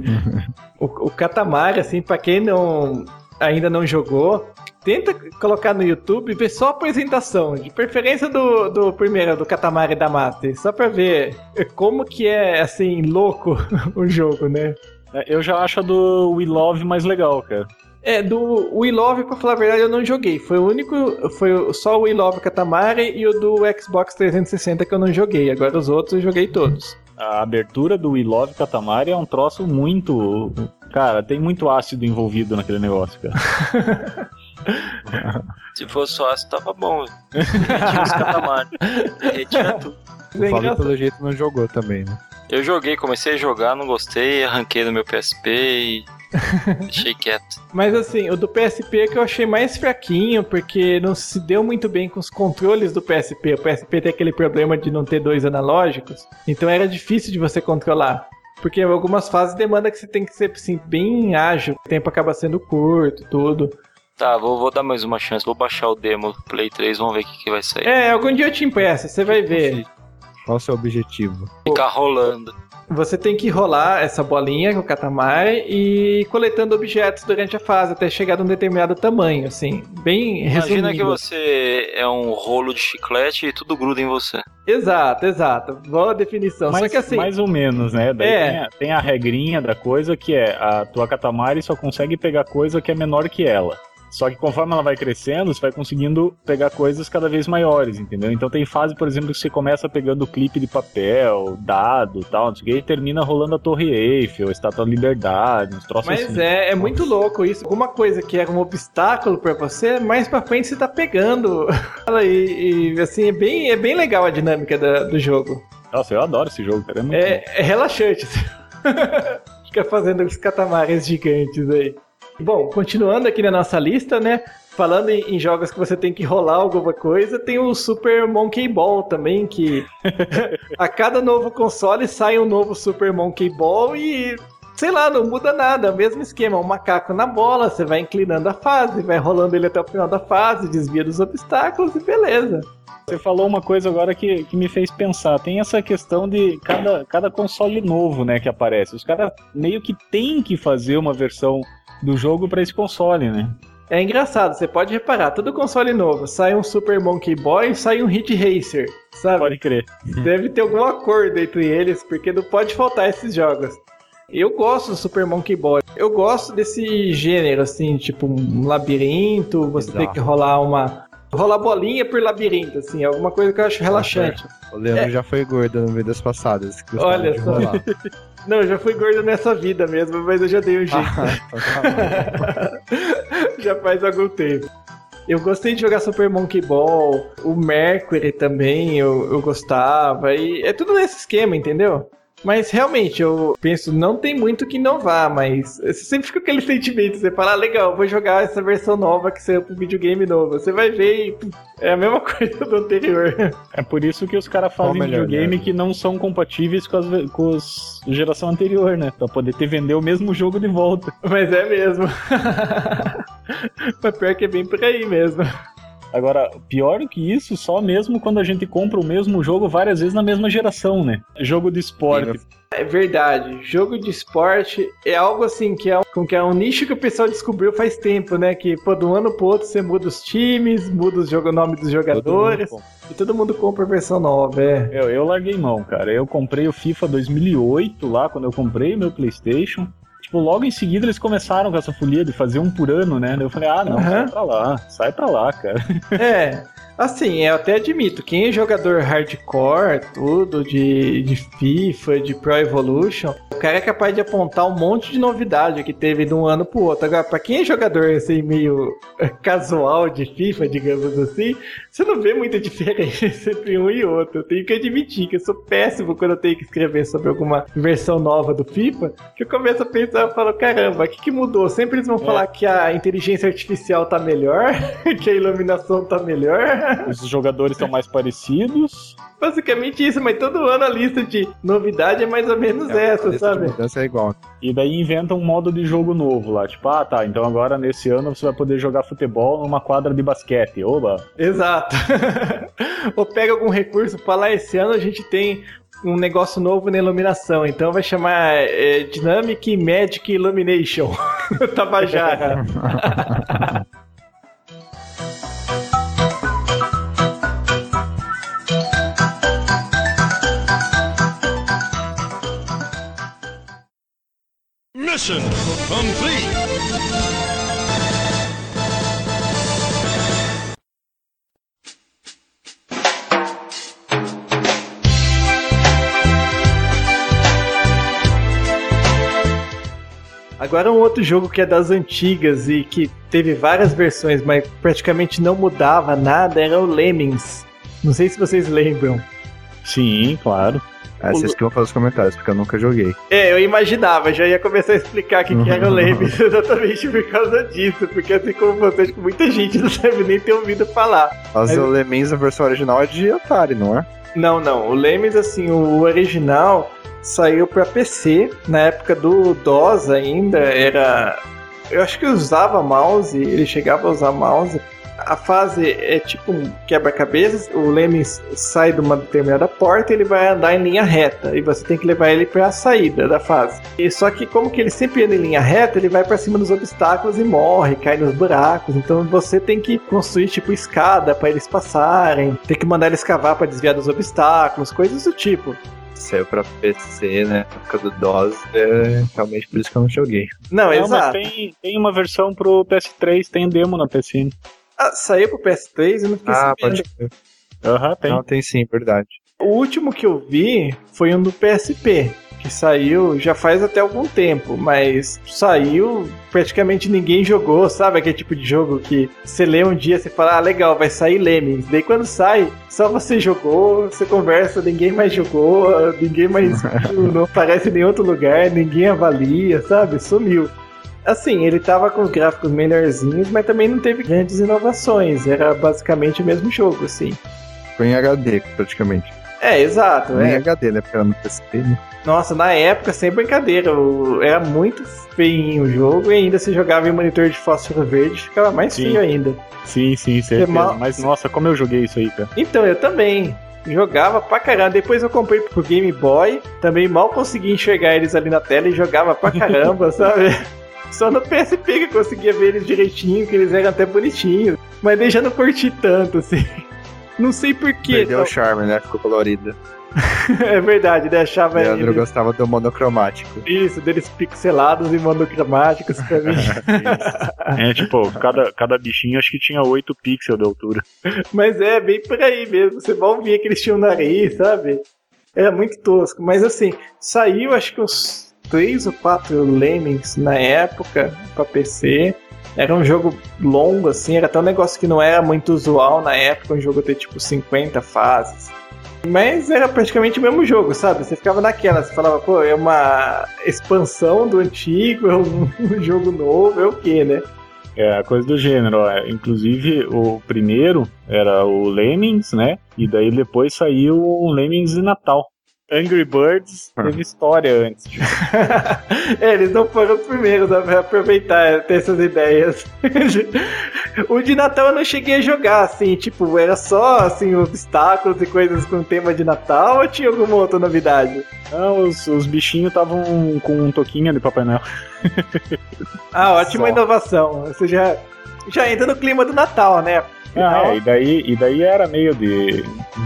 B: o, o Katamari, assim, pra quem não ainda não jogou, tenta colocar no YouTube e ver só a apresentação, de preferência do, do primeiro, do Katamari da Master, só pra ver como que é, assim, louco o jogo, né?
E: É, Eu já acho a do We Love mais legal, cara.
B: É, do We Love, pra falar a verdade, eu não joguei. Foi o único. Foi só o We Love Katamari e o do Xbox 360 que eu não joguei. Agora os outros eu joguei todos.
E: A abertura do We Love Katamari é um troço muito. Cara, tem muito ácido envolvido naquele negócio, cara. [laughs]
C: Se fosse só ácido, tava bom. [laughs] Retira os Katamari. Retira tudo.
B: É
D: O Fábio, pelo jeito, não jogou também, né?
C: Eu joguei, comecei a jogar, não gostei, arranquei no meu PSP e [laughs] deixei quieto.
B: Mas assim, o do PSP é que eu achei mais fraquinho, porque não se deu muito bem com os controles do PSP. O PSP tem aquele problema de não ter dois analógicos, então era difícil de você controlar. Porque algumas fases demanda que você tem que ser assim, bem ágil, o tempo acaba sendo curto, tudo.
C: Tá, vou, vou dar mais uma chance, vou baixar o demo do Play 3, vamos ver o que, que vai sair.
B: É, algum dia eu te impresso, você vai ver.
D: Qual o seu objetivo?
C: Ficar rolando.
B: Você tem que rolar essa bolinha com o Katamari e ir coletando objetos durante a fase até chegar a um determinado tamanho, assim, bem
C: Imagina que você é um rolo de chiclete e tudo gruda em você.
B: Exato, exato. Boa definição. Só
E: Mas,
B: que assim,
E: mais ou menos, né? Daí
B: É.
E: tem, a, tem a regrinha da coisa que é a tua Katamari só consegue pegar coisa que é menor que ela. Só que conforme ela vai crescendo, você vai conseguindo pegar coisas cada vez maiores, entendeu? Então tem fase, por exemplo, que você começa pegando clipe de papel, dado e tal, não sei o que, e termina rolando a Torre Eiffel, a Estátua da Liberdade, uns troços
B: Mas
E: assim.
B: é, é muito louco isso. Alguma coisa que era um obstáculo pra você, mais pra frente você tá pegando. [laughs] e, e, assim, é bem, é bem legal a dinâmica da- do jogo.
E: Nossa, eu adoro esse jogo, cara. É.
B: É, é relaxante. [laughs] Fica fazendo os catamares gigantes aí. Bom, continuando aqui na nossa lista, né? Falando em, em jogos que você tem que rolar alguma coisa, tem o Super Monkey Ball também, que [laughs] a cada novo console sai um novo Super Monkey Ball e sei lá, não muda nada, mesmo esquema, um macaco na bola, você vai inclinando a fase, vai rolando ele até o final da fase, desvia dos obstáculos e beleza.
E: Você falou uma coisa agora que, que me fez pensar. Tem essa questão de cada, cada console novo, né, que aparece. Os caras meio que tem que fazer uma versão do jogo pra esse console, né?
B: É engraçado, você pode reparar, todo console novo, sai um Super Monkey Boy e sai um Hit Racer, sabe?
E: Pode crer.
B: Deve ter algum acordo entre eles, porque não pode faltar esses jogos. Eu gosto do Super Monkey Ball. Eu gosto desse gênero, assim, tipo um labirinto, você
D: Exato.
B: tem que rolar uma. rolar bolinha por labirinto, assim, alguma coisa que eu acho relaxante.
D: O Leandro já foi gordo no meio das passadas.
B: Olha
D: de
B: só. [laughs] Não, eu já fui gordo nessa vida mesmo, mas eu já dei um jeito. [laughs]
D: Ah, então tá [laughs]
B: já faz algum tempo. Eu gostei de jogar Super Monkey Ball, o Mercury também eu, eu gostava, e é tudo nesse esquema, entendeu? Mas realmente, eu penso, não tem muito que inovar, mas você sempre fica com aquele sentimento, você fala, ah, legal, vou jogar essa versão nova que saiu pro videogame novo. Você vai ver e é a mesma [laughs] coisa do anterior.
E: É por isso que os caras fazem
D: melhor,
E: videogame
D: né?
E: que não são compatíveis com as, com as geração anterior, né? Pra poder ter vender o mesmo jogo de volta.
B: Mas é mesmo. [laughs] Mas pior que é bem por aí mesmo.
E: Agora, pior do que isso, só mesmo quando a gente compra o mesmo jogo várias vezes na mesma geração, né? Jogo de esporte.
B: É verdade. Jogo de esporte é algo assim que é um, que é um nicho que o pessoal descobriu faz tempo, né? Que pô, de um ano pro outro você muda os times, muda os jogo, o nome dos jogadores
D: Todo mundo
B: e todo mundo compra a versão nova. É.
E: Eu, eu larguei mão, cara. Eu comprei o FIFA 2008 lá, quando eu comprei meu PlayStation. Tipo, logo em seguida eles começaram com essa folia de fazer um por ano, né? Eu falei, ah, não,
B: Aham.
E: sai pra lá, sai pra lá, cara.
B: É, [laughs] assim, eu até admito, quem é jogador hardcore, tudo, de, de FIFA, de Pro Evolution, o cara é capaz de apontar um monte de novidade que teve de um ano pro outro. Agora, pra quem é jogador assim, meio [laughs] casual de FIFA, digamos assim, você não vê muita diferença [laughs] entre um e outro. Eu tenho que admitir que eu sou péssimo quando eu tenho que escrever sobre alguma versão nova do FIFA, que eu começo a pensar e falo, caramba, o que, que mudou? Sempre eles vão falar que a inteligência artificial tá melhor, [laughs] que a iluminação tá melhor.
E: Os jogadores são mais parecidos.
B: Basicamente isso, mas todo ano a lista de novidade é mais ou menos essa,
D: a lista de
B: sabe?
D: mudança é igual.
E: E daí inventam um modo de jogo novo lá. Tipo, ah, tá, então agora nesse ano você vai poder jogar futebol numa quadra de basquete. Oba!
B: Exato. [laughs] Ou pega algum recurso, fala, "Ah, esse ano a gente tem um negócio novo na iluminação, então vai chamar é, Dynamic Magic Illumination. [laughs] Tabajara. [laughs]
G: Mission complete.
B: Agora um outro jogo que é das antigas e que teve várias versões, mas praticamente não mudava nada, era o Lemmings. Não sei se vocês lembram.
E: Sim, claro.
D: Ah, vocês que vão fazer os comentários, porque eu nunca joguei.
B: É, eu imaginava, já ia começar a explicar o que, que era o Lemmings [laughs] exatamente por causa disso, porque assim como você, acho que muita gente [laughs] não deve nem ter ouvido falar.
D: Mas
B: Mas-
D: o Lemmings, a versão original é de Atari, não é?
B: Não, não, o Lemmings, assim, o original saiu pra PC, na época do DOS ainda, era... Eu acho que usava mouse, ele chegava a usar mouse. A fase é tipo um quebra-cabeças, o Lemmings sai de uma determinada porta e ele vai andar em linha reta, e você tem que levar ele pra saída da fase. E só que como que ele sempre anda em linha reta, ele vai pra cima dos obstáculos e morre, cai nos buracos, então você tem que construir tipo escada pra eles passarem, tem que mandar eles cavar pra desviar dos obstáculos, coisas do tipo.
D: Saiu pra PC, né? Na época do DOS, é realmente por isso que eu não joguei.
B: Não,
E: Não, mas
B: exato.
E: tem, tem uma versão pro PS3, tem demo na PC.
B: Ah, saiu pro PS3 e não fiquei
D: Ah,
B: sabendo.
D: pode ser.
E: Aham, tem.
D: Não, tem sim, verdade.
B: O último que eu vi foi um do PSP, que saiu já faz até algum tempo, mas saiu, praticamente ninguém jogou, sabe? Aquele tipo de jogo que você lê um dia, você fala, ah, legal, vai sair Lemmings. Daí quando sai, só você jogou, você conversa, ninguém mais jogou, ninguém mais viu, [laughs] não aparece em nenhum outro lugar, ninguém avalia, sabe? Sumiu. Assim, ele tava com os gráficos melhorzinhos, mas também não teve grandes inovações. Era basicamente o mesmo jogo, assim.
D: Foi em HD, praticamente.
B: É, exato.
D: Em
B: É.
D: HD, né? Porque era no PSP, né?
B: Nossa, na época, sem brincadeira, o- era muito feinho o jogo e ainda se jogava em monitor de fósforo verde, ficava mais
E: Sim.
B: feio ainda.
E: Sim, sim, certeza.
B: mal-
E: Mas nossa, como eu joguei isso aí, cara.
B: Então, eu também. Jogava pra caramba. Depois eu comprei pro Game Boy. Também mal consegui enxergar eles ali na tela e jogava pra caramba, [laughs] sabe? Só no PSP que eu conseguia ver eles direitinho, que eles eram até bonitinhos. Mas daí já não curti tanto, assim. [laughs] Não sei porquê.
D: Perdeu o charme, né? Ficou colorido. [laughs]
B: É verdade, né? Achava
D: Leandro
B: eles...
D: gostava do monocromático.
B: Isso, deles pixelados e monocromáticos pra mim. [laughs]
E: É, tipo, cada, cada bichinho acho que tinha 8 pixels de altura.
B: Mas é, bem por aí mesmo. Você mal via que eles tinham nariz, sabe? Era muito tosco. Mas assim, saiu acho que uns três ou quatro Lemmings na época pra PC. Era um jogo longo, assim, era até um negócio que não era muito usual na época, um jogo ter tipo 50 fases. Mas era praticamente o mesmo jogo, sabe? Você ficava naquela, você falava, pô, é uma expansão do antigo, [laughs] é um, um jogo novo, é o quê, né?
E: É, coisa do gênero. ó. Inclusive, o primeiro era o Lemmings, né? E daí depois saiu o Lemmings de Natal. Angry Birds teve história antes.
B: é, [laughs] eles não foram os primeiros a aproveitar, ter essas ideias. [laughs] o de Natal eu não cheguei a jogar, assim, tipo, era só, assim, obstáculos e coisas com tema de Natal ou tinha alguma outra novidade?
E: Não, os, os bichinhos estavam com um toquinho de Papai Noel. [laughs]
B: Ah, ótima
D: Só.
B: inovação. Você já, já entra no clima do Natal, né?
E: Ah, é, e daí, e daí era meio de.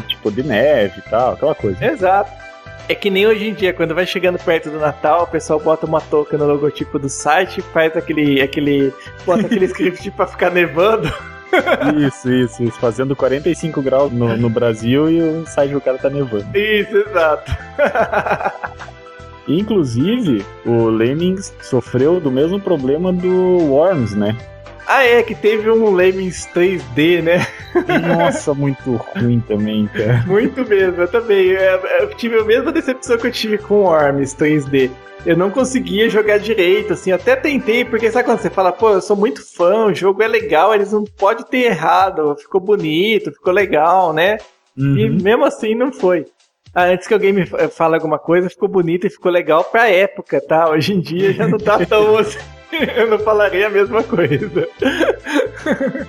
E: tipo, de neve e tal, aquela coisa.
B: Exato. É que nem hoje em dia, quando vai chegando perto do Natal, o pessoal bota uma touca no logotipo do site, faz aquele. aquele. bota aquele [laughs] script pra ficar nevando.
E: Isso, isso, isso. Fazendo 45 graus no, no Brasil e o site do cara tá nevando.
B: Isso, exato.
E: Inclusive, o Lemmings sofreu do mesmo problema do Worms, né?
B: Ah, é, que teve um Lemmings 3D, né?
E: Nossa, muito ruim também, cara. [laughs]
B: Muito mesmo, eu também. Eu, eu tive a mesma decepção que eu tive com o Worms 3D. Eu não conseguia jogar direito, assim, até tentei, porque sabe quando você fala, pô, eu sou muito fã, o jogo é legal, eles não podem ter errado, ficou bonito, ficou legal, né?
E: Uhum.
B: E mesmo assim não foi. Ah, antes que alguém me fa- fale alguma coisa, ficou bonito e ficou legal pra época, tá? Hoje em dia já não tá tão [laughs] assim. [laughs] Eu não falaria a mesma coisa. [laughs]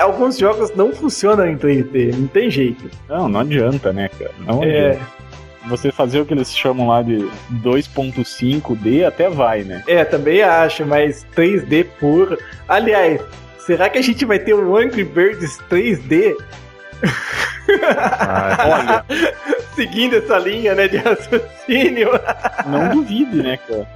B: Alguns jogos não funcionam em 3D, não tem jeito.
E: Não, não adianta, né, cara? Não
B: É,
E: adianta. Você fazer o que eles chamam lá de 2.5D até vai, né?
B: é, também acho, mas 3D puro. Aliás, será que a gente vai ter um Angry Birds 3D? [laughs]
E: Olha,
B: Seguindo essa linha, né, de raciocínio.
E: não duvide, né, cara?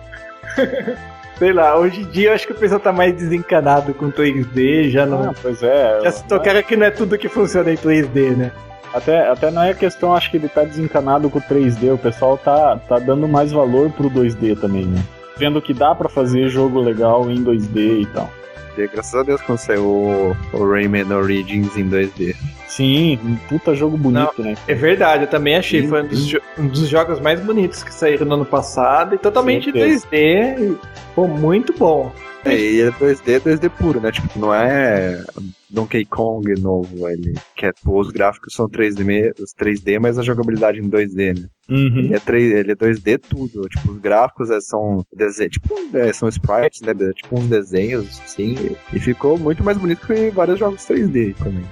B: Sei lá, hoje em dia eu acho que o pessoal tá mais desencanado com 3D, já não.
E: Ah, pois é.
B: já se tocaram que não é tudo que funciona em 3D, né?
E: Até, até não é questão, acho que ele tá desencanado com o 3D, o pessoal tá, tá dando mais valor pro 2D também, né? Vendo que dá pra fazer jogo legal em 2D e tal.
D: E graças a Deus quando saiu o, o Rayman Origins em 2D.
E: Sim, um puta jogo bonito, né?
B: É verdade, eu também achei. Foi um dos, um dos jogos mais bonitos que saíram no ano passado e totalmente
E: Certeza.
B: 3D. e, Pô, muito bom.
D: É, e é 2D, 2D puro, né? Tipo, não é Donkey Kong novo, ele que é, os gráficos são 3D, me- os 3D, mas a jogabilidade em 2D, né?
E: Uhum.
D: Ele é, 3, ele é 2D tudo, tipo, os gráficos é, são desenhos, tipo, é, são sprites, né? de- Tipo uns desenhos, assim, e ficou muito mais bonito que vários jogos 3D também.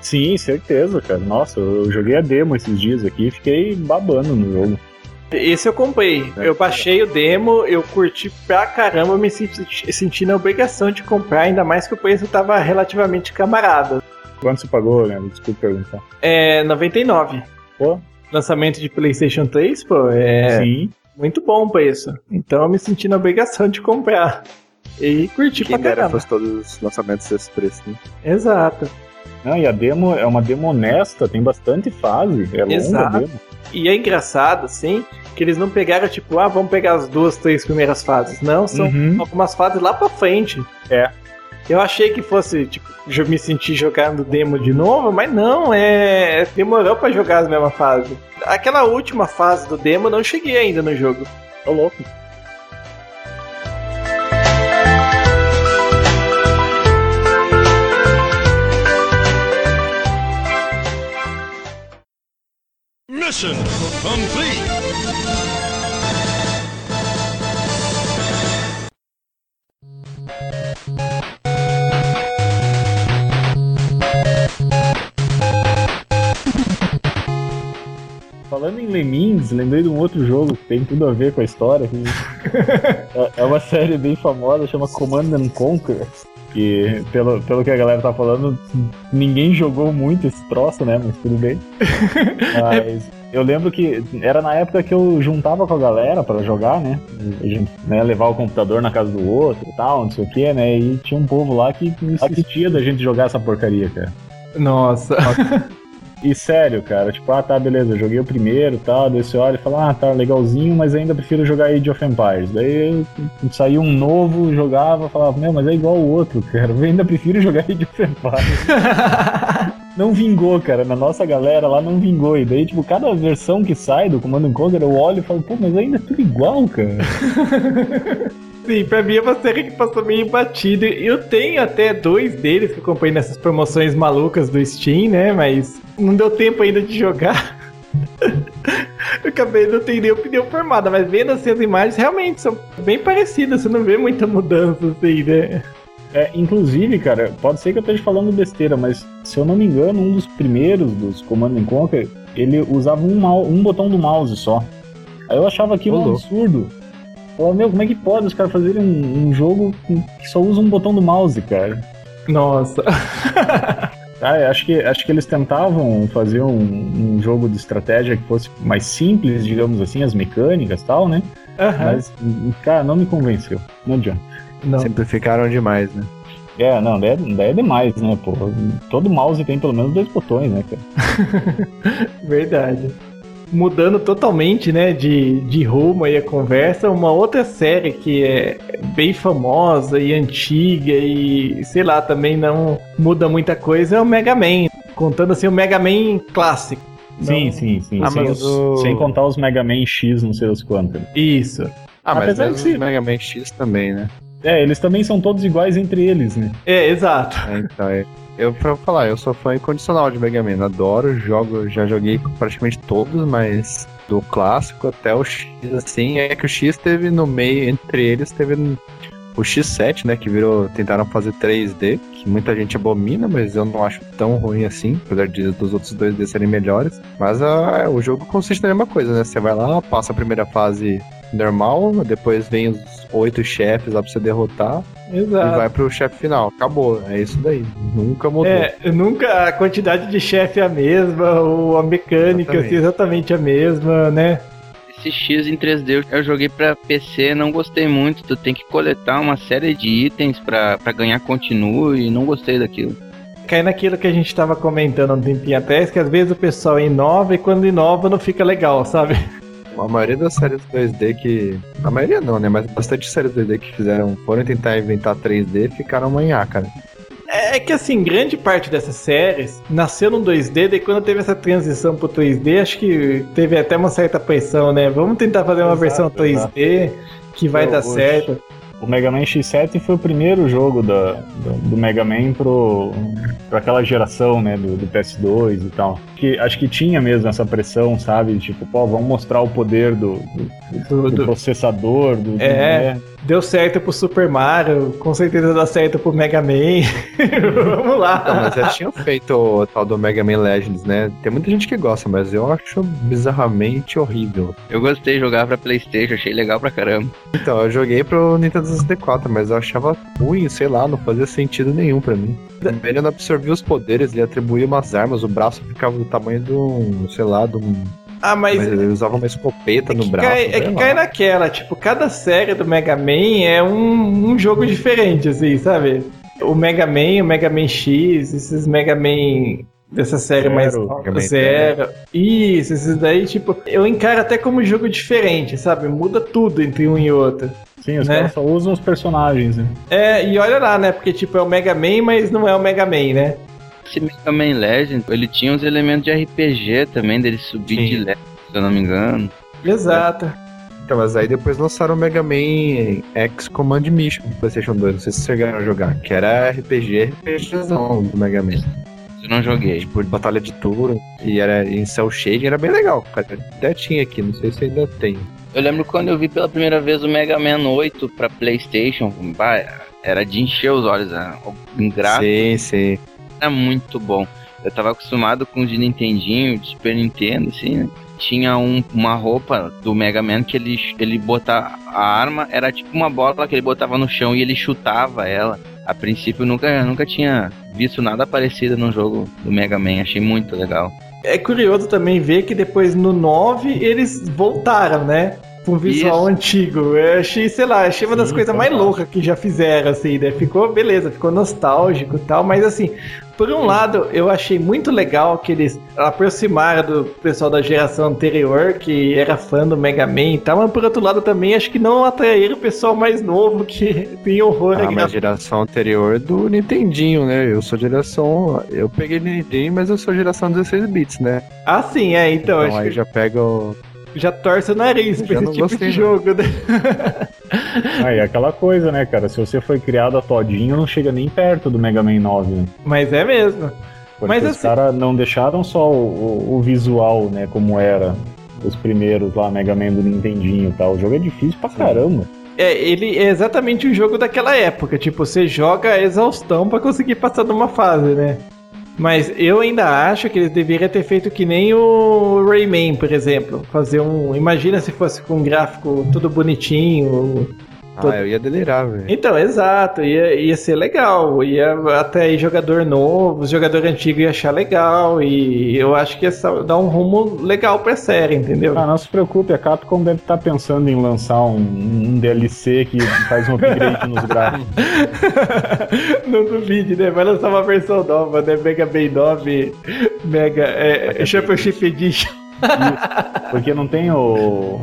E: Sim, certeza, cara. Nossa, eu joguei a demo esses dias aqui e fiquei babando no jogo.
B: Esse eu comprei. Eu baixei o demo, eu curti pra caramba, me senti, senti na obrigação de comprar, ainda mais que o preço tava relativamente camarada.
E: Quanto você pagou, né? Desculpa perguntar.
B: É 99.
E: Pô,
B: Lançamento de PlayStation 3, pô, é
E: sim.
B: muito bom o preço. Então eu me senti na obrigação de comprar. E curti
D: Quem
B: pra
D: dera
B: caramba.
D: fosse todos os lançamentos desse preço, né?
B: Exato.
E: Não, e a demo é uma demo honesta, tem bastante fase. É longa
B: Exato.
E: a demo.
B: E é engraçado, assim, que eles não pegaram, tipo, ah, vamos pegar as duas, três primeiras fases. Não, são
E: Uhum.
B: algumas fases lá pra frente.
E: É.
B: Eu achei que fosse, tipo, eu me sentir jogando demo de novo, mas não, é. Demorou pra jogar as mesmas fases. Aquela última fase do demo eu não cheguei ainda no jogo.
E: Tô louco.
G: Mission complete.
E: Falando em Lemmings, lembrei de um outro jogo que tem tudo a ver com a história. que- [laughs] é, é uma série bem famosa, chama Command and Conquer. Que, pelo, pelo que a galera tá falando, ninguém jogou muito esse troço, né? Mas tudo bem. [laughs] Mas eu lembro que era na época que eu juntava com a galera pra jogar, né? A gente né, levar o computador na casa do outro e tal, não sei o que, né? E tinha um povo lá que assistia da gente jogar essa porcaria, cara.
B: Nossa.
E: E sério, cara, tipo, ah, tá, beleza, joguei o primeiro e tal, daí você olha e fala, ah, tá, legalzinho, mas ainda prefiro jogar Age of Empires. Daí saiu um novo, jogava, falava, meu, mas é igual o outro, cara, eu ainda prefiro jogar Age of Empires. [laughs] não vingou, cara, na nossa galera lá não vingou. E daí, tipo, cada versão que sai do Command Conquer, eu olho e falo, pô, mas ainda é tudo igual, cara. [laughs]
B: Sim, pra mim é uma série que passou meio batida. Eu tenho até dois deles que eu comprei nessas promoções malucas do Steam, né? Mas não deu tempo ainda de jogar. [laughs] Eu acabei não tendo nem opinião formada, mas vendo assim as imagens, realmente são bem parecidas, você não vê muita mudança assim, né?
E: É, inclusive, cara, pode ser que eu esteja falando besteira, mas se eu não me engano, um dos primeiros dos Command and Conquer, ele usava um, mau- um botão do mouse só. Aí eu achava aquilo
D: Ô,
E: um absurdo. Falava, meu, como é que pode os caras fazerem um, um jogo que só usa um botão do mouse, cara?
B: Nossa. [laughs]
E: Ah, eu acho que, acho que eles tentavam fazer um, um jogo de estratégia que fosse mais simples, digamos assim, as mecânicas e tal, né?
B: Aham.
E: Mas, cara, não me convenceu. Não adianta.
B: Não.
D: Simplificaram demais, né?
E: É, não, daí é, daí é demais, né, pô? Todo mouse tem pelo menos dois botões, né, cara? [laughs]
B: Verdade. Mudando totalmente, né, de, de rumo aí a conversa, uma outra série que é bem famosa e antiga e, sei lá, também não muda muita coisa é o Mega Man. Contando assim o Mega Man clássico.
E: Sim,
B: Não-
E: sim, sim.
D: Ah,
E: sem,
D: mas o-
E: sem contar os Mega Man X, não sei das quantas.
B: Isso.
D: Ah, mas
E: Apesar ser-
D: o Mega Man X também, né?
E: É, eles também são todos iguais entre eles, né?
B: É, exato.
D: É, então, é. Eu, pra falar, eu sou fã incondicional de Mega Man. Adoro, jogo, já joguei praticamente todos, mas do clássico até o X, assim, é que o X teve no meio, entre eles, teve o X7, né, que virou, tentaram fazer 3D, que muita gente abomina, mas eu não acho tão ruim assim, apesar de, dos outros 2D serem melhores. Mas ah, o jogo consiste na mesma coisa, né, você vai lá, passa a primeira fase normal, depois vem os oito chefes lá pra você derrotar, e
B: Exato.
D: vai pro chefe final. Acabou, é isso daí. Nunca mudou.
B: É, nunca a quantidade de chefe é a mesma, ou a mecânica
D: Exatamente.
B: assim, exatamente a mesma, né?
F: Esse X em 3D eu joguei pra PC, não gostei muito. Tu tem que coletar uma série de itens pra, pra ganhar continue e não gostei daquilo.
B: Cai naquilo que a gente tava comentando há um tempinho atrás, que às vezes o pessoal inova e quando inova não fica legal, sabe?
D: A maioria das séries 2D que. A maioria não, né? Mas bastante séries 2D que fizeram. Foram tentar inventar 3D ficaram manhá, cara.
B: É que assim, grande parte dessas séries nasceu no 2D, daí quando teve essa transição pro 3D, acho que teve até uma certa pressão, né? Vamos tentar fazer uma
E: Exato,
B: versão 3D que vai dar
E: gosto.
B: certo.
E: O Mega Man X7 foi o primeiro jogo da, do, do Mega Man pro, pra aquela geração, né, do, do PS2 e tal. Que, acho que tinha mesmo essa pressão, sabe? Tipo, pô, vamos mostrar o poder do, do,
B: Do-
E: do
B: do-
E: processador, do...
B: É.
E: do-
B: Deu certo pro Super Mario, com certeza dá certo pro Mega Man. [laughs] Vamos lá.
D: Não, mas já tinham feito o tal do Mega Man Legends, né? Tem muita gente que gosta, mas eu acho bizarramente horrível.
F: Eu gostei de jogar pra Playstation, achei legal pra caramba.
D: Então, eu joguei pro Nintendo 64, mas eu achava ruim, sei lá, não fazia sentido nenhum pra mim. Ele não absorvia os poderes, ele atribuía umas armas, o braço ficava do tamanho de um, sei lá, de um.
B: Ah, mas
D: Mas ele usava uma escopeta
B: É
D: no braço.
B: cai, é
D: sei
B: que
D: lá.
B: cai naquela, tipo, cada série do Mega Man é um, um jogo diferente, assim, sabe? O Mega Man, o Mega Man X, esses Mega Man dessa série
E: Zero,
B: mais
D: Man
B: zero. Isso, esses daí, tipo, eu encaro até como jogo diferente, sabe? Muda tudo entre um e outro.
E: Sim, os
B: Né?
E: caras só usam os personagens, né?
B: É, e olha lá, né? Porque, tipo, é o Mega Man, mas não é o Mega Man, né?
F: Esse Mega Man Legend, ele tinha uns elementos de RPG também, dele subir
D: Sim.
F: de level, se eu não me engano.
B: Exato.
D: Então, mas aí depois lançaram o Mega Man X Command Mission no PlayStation 2. Não sei se vocês chegaram a jogar, que era RPG, RPGzão do Mega Man.
F: Eu não joguei.
D: Tipo, de batalha de turno. E era em cel shading, era bem legal, cara. Até tinha aqui, não sei se ainda tem.
F: Eu lembro quando eu vi pela primeira vez o Mega Man 8 pra Playstation, era de encher os olhos, né? o gráfico
D: Sim, sim.
F: Era muito bom. Eu tava acostumado com os de Nintendinho, de Super Nintendo, assim, né? Tinha um- uma roupa do Mega Man que ele, ele botava a arma, era tipo uma bola que ele botava no chão e ele chutava ela. A princípio eu nunca, nunca tinha visto nada parecido no jogo do Mega Man, achei muito legal.
B: É curioso também ver que depois no 9 eles voltaram, né? Com um visual
F: Isso.
B: antigo. Eu achei, sei lá, achei uma das
E: Sim,
B: coisas mais loucas que já fizeram, assim, né? Ficou, beleza, ficou nostálgico e tal, mas assim, por um lado, eu achei muito legal que eles aproximaram do pessoal da geração anterior, que era fã do Mega Man e tal, mas por outro lado também acho que não atraíram o pessoal mais novo que [laughs] tem horror
D: Ah,
B: a
D: mas
B: gra-
D: geração anterior do Nintendinho, né? Eu sou geração. Eu peguei Nintendinho, mas eu sou geração 16 bits, né?
B: Ah, sim, é, então,
D: Então
B: acho
D: aí
B: que
D: já pega o.
B: já torce o nariz pra esse
D: não
B: tipo
D: gostei,
B: de
D: não.
B: jogo, né?
E: Aí aquela coisa, né, cara? Se você foi criado a todinho, não chega nem perto do Mega Man 9, né?
B: Mas é mesmo.
E: Porque
B: Mas
E: os
B: assim-
E: caras não deixaram só o, o- o visual, né, como era os primeiros lá, Mega Man do Nintendinho e tal. O jogo é difícil pra caramba.
B: É, ele é exatamente o jogo daquela época. Tipo, você joga a exaustão pra conseguir passar de uma fase, né? Mas eu ainda acho que eles deveriam ter feito que nem o Rayman, por exemplo. Fazer um. Imagina se fosse com um gráfico tudo bonitinho.
D: Ah, eu ia delirar, velho.
B: Então, exato, ia, ia ser legal, ia até aí jogador novo, jogador antigo ia achar legal, e eu acho que ia dar um rumo legal pra série, entendeu?
E: Ah, não se preocupe, a Capcom deve estar pensando em lançar um, um DLC que faz um upgrade nos gráficos. [laughs]
B: Não duvide, né? Vai lançar uma versão nova, né? Mega Man 9, Mega é, Championship Edition.
E: Porque não tem o,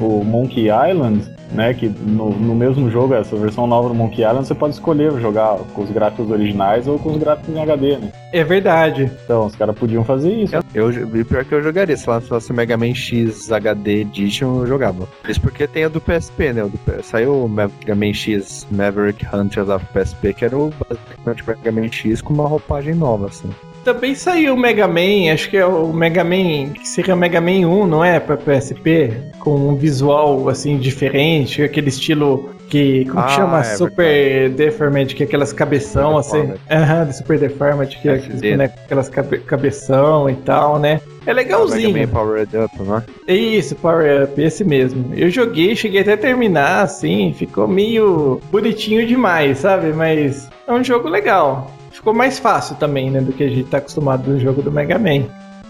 E: o Monkey Island, né? Que no, no mesmo jogo, essa versão nova do Monkey Island, você pode escolher jogar com os gráficos originais ou com os gráficos em HD, né?
B: É verdade.
E: Então, os caras podiam fazer isso.
D: Eu, e pior que eu jogaria, se lançasse o Mega Man X HD Edition, eu jogava. Isso porque tem a do PSP, né? O do saiu o Mega Man X Maverick Hunters of PSP, que era o basicamente Mega Man X com uma roupagem nova, assim.
B: Também saiu o Mega Man, acho que é o Mega Man, que seria o Mega Man 1, não é? Pra PSP, com um visual assim diferente, aquele estilo que. Como que
D: Ah,
B: chama?
D: é
B: Super Deformed, que é aquelas cabeção assim. Aham, de Super Deformed, que é aqueles bonecos, aquelas cabe- cabeção e tal, né? É legalzinho.
D: Mega Man Powered Up, né?
B: É Isso, Power Up, esse mesmo. Eu joguei, cheguei até a terminar, assim, ficou meio bonitinho demais, sabe? Mas é um jogo legal. Ficou mais fácil também, né, do que a gente tá acostumado no jogo do Mega Man.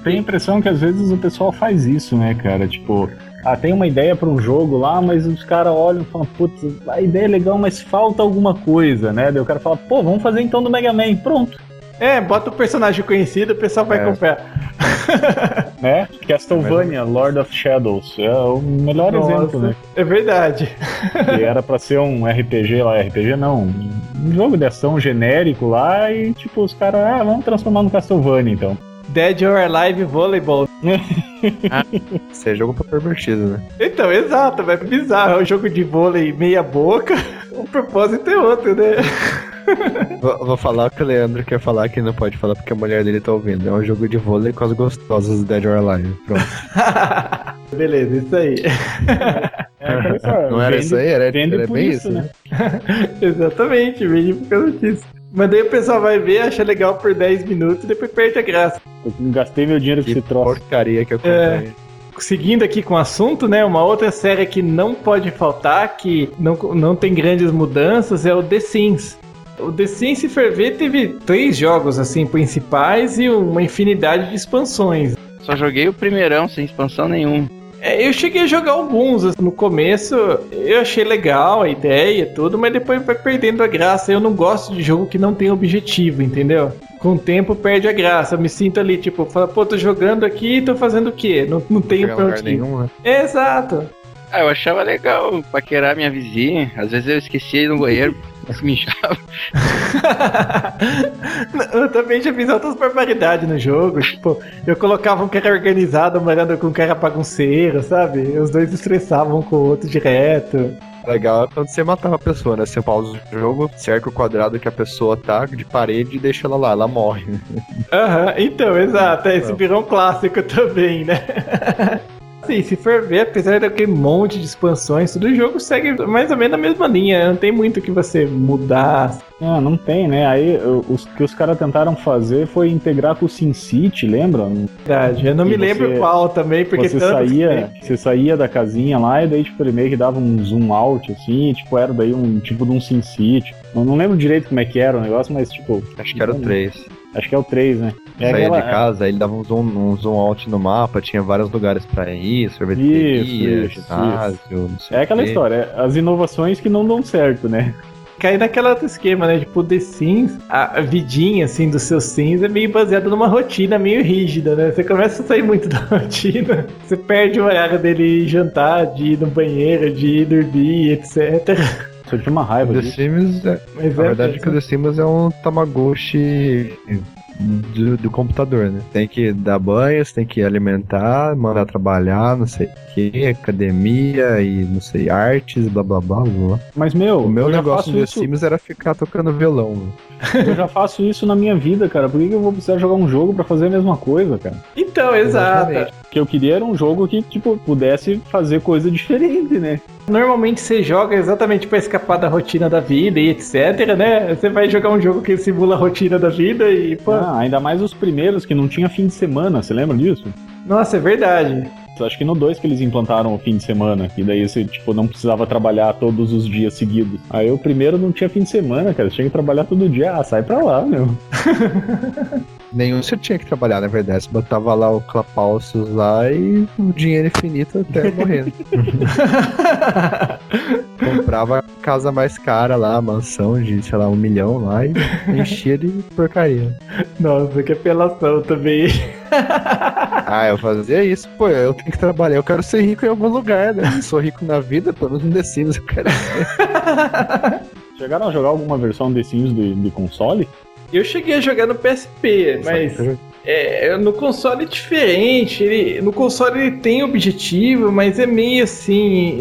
E: Tem a impressão que às vezes o pessoal faz isso, né, cara? Tipo, ah, tem uma ideia pra um jogo lá, mas os caras olham e falam, putz, a ideia é legal, mas falta alguma coisa, né? Daí o cara fala, pô, vamos fazer então do Mega Man, pronto,
B: É, bota o personagem conhecido, o pessoal vai
D: É.
B: comprar. [laughs]
E: né? Castlevania, Lord of Shadows, é o melhor
B: Nossa.
E: exemplo, né?
B: É verdade.
E: Que [laughs] era pra ser um RPG lá, RPG não, um jogo de ação genérico lá e tipo, os caras, ah, vamos transformar no Castlevania então.
B: Dead or Alive Volleyball. [laughs]
D: Isso é jogo pra pervertido, né?
B: Então, exato, é bizarro. É um jogo de vôlei meia boca. O propósito é outro, né? [laughs]
D: Vou, vou falar o que o Leandro quer falar que não pode falar porque a mulher dele tá ouvindo. É um jogo de vôlei com as gostosas do Dead or Alive. Pronto. [laughs]
B: Beleza, isso aí.
E: É, [laughs] história,
D: Não era
E: vende-
D: isso aí? Era,
E: vende
D: era
E: por
D: bem
E: isso,
D: isso,
E: né?
D: né?
B: Exatamente, vende por causa disso. Mas daí o pessoal vai ver, acha legal por 10 minutos e depois perde a graça.
E: Eu gastei meu dinheiro com
D: Que
E: esse troço.
D: porcaria que eu
B: É.
D: comprei.
B: Seguindo aqui com o assunto, né? Uma outra série que não pode faltar, que não, não tem grandes mudanças, é o The Sims. O The Sims, se for ver, teve três jogos assim principais e uma infinidade de expansões.
F: Só joguei o primeirão, sem expansão nenhuma.
B: É, eu cheguei a jogar alguns. assim, No começo eu achei legal a ideia e tudo, mas depois vai perdendo a graça. Eu não gosto de jogo que não tem objetivo, entendeu? Com o tempo perde a graça. Eu me sinto ali, tipo, fala, pô, tô jogando aqui e tô fazendo o quê? Não, não tenho pra onde
D: nenhum, né?
B: Exato.
F: Ah, eu achava legal paquerar minha vizinha. Às vezes eu esquecia de ir no banheiro, se me inchava. [laughs]
B: eu também já fiz outras barbaridades no jogo. Tipo, eu colocava um cara organizado morando com um cara bagunceiro, sabe? Os dois estressavam um com o outro direto.
D: Legal é quando você matava a pessoa, né? Você pausa o jogo, cerca o quadrado que a pessoa tá de parede e deixa ela lá, ela morre.
B: Aham, então, exato. Esse virou um clássico também, né? [laughs] Assim, se for ver, apesar daquele monte de expansões, todo jogo segue mais ou menos a mesma linha. Não tem muito que você mudar.
E: Ah, não tem, né? Aí o os que os caras tentaram fazer foi integrar com o SimCity, lembra?
B: Verdade. Eu não
E: E
B: me
E: você-
B: lembro qual também, porque
E: você
B: tantos que
E: saía, você saía da casinha lá e daí tipo ele meio que dava um zoom out assim, e, tipo era daí um tipo de um SimCity. Eu não lembro direito como é que era o negócio, mas tipo,
D: Acho que era o 3.
E: Acho que é o 3, né? É
D: Saía
E: aquela-
D: de casa, aí ele dava um zoom, um zoom out no mapa, tinha vários lugares pra ir, sorveteria,
E: Isso, isso,
D: ginásio, não sei
E: É aquela
D: quê.
E: história, as inovações que não dão certo, né?
B: Cai naquele outro esquema, né? Tipo, The Sims, a a vidinha, assim, dos seus Sims é meio baseada numa rotina meio rígida, né? Você começa a sair muito [laughs] da rotina, você perde o horário dele ir jantar, de ir no banheiro, de ir dormir, etc.
E: Só tinha uma raiva
D: The
E: disso.
D: Sims, é,
B: Mas
D: a verdade é que o The Sims é um Tamagotchi do, do computador, né? Tem que dar banho, você tem que alimentar, mandar trabalhar, não sei o que, academia e não sei, artes, blá blá blá blá.
E: Mas meu,
D: O meu
E: eu
D: negócio
E: isso,
D: Sims era ficar tocando violão. né? [laughs]
E: eu já faço isso na minha vida, cara. Por que, que eu vou precisar jogar um jogo pra fazer a mesma coisa, cara?
B: Então, exato.
E: O que eu queria era um jogo que, tipo, pudesse fazer coisa [laughs] diferente, né?
B: Normalmente você joga exatamente pra escapar da rotina da vida e etc, né? Você vai jogar um jogo que simula a rotina da vida e, pô,
E: Ah, ainda mais os primeiros que não tinha fim de semana, você lembra disso?
B: nossa, é verdade.
E: Acho que no 2 que eles implantaram o fim de semana, e daí você, tipo, não precisava trabalhar todos os dias seguidos. Aí o primeiro não tinha fim de semana, cara. Você tinha que trabalhar todo dia. Ah, sai pra lá, meu. [laughs]
D: Nenhum você tinha que trabalhar, na verdade. Você botava lá o Clapalcios lá e o dinheiro infinito até morrendo. [laughs] Comprava a casa mais cara lá, a mansão de, sei lá, um milhão lá e [laughs] enchia de porcaria.
B: Nossa, que apelação também. [laughs]
D: Ah, eu fazia isso, pô, eu tenho que trabalhar, eu quero ser rico em algum lugar, né? Eu sou rico na vida, pelo menos no The Sims eu quero ser. [laughs]
E: Chegaram a jogar alguma versão The Sims de, de console?
B: Eu cheguei a jogar no PSP, mas é, no console é diferente. Ele, no console ele tem objetivo, mas é meio assim.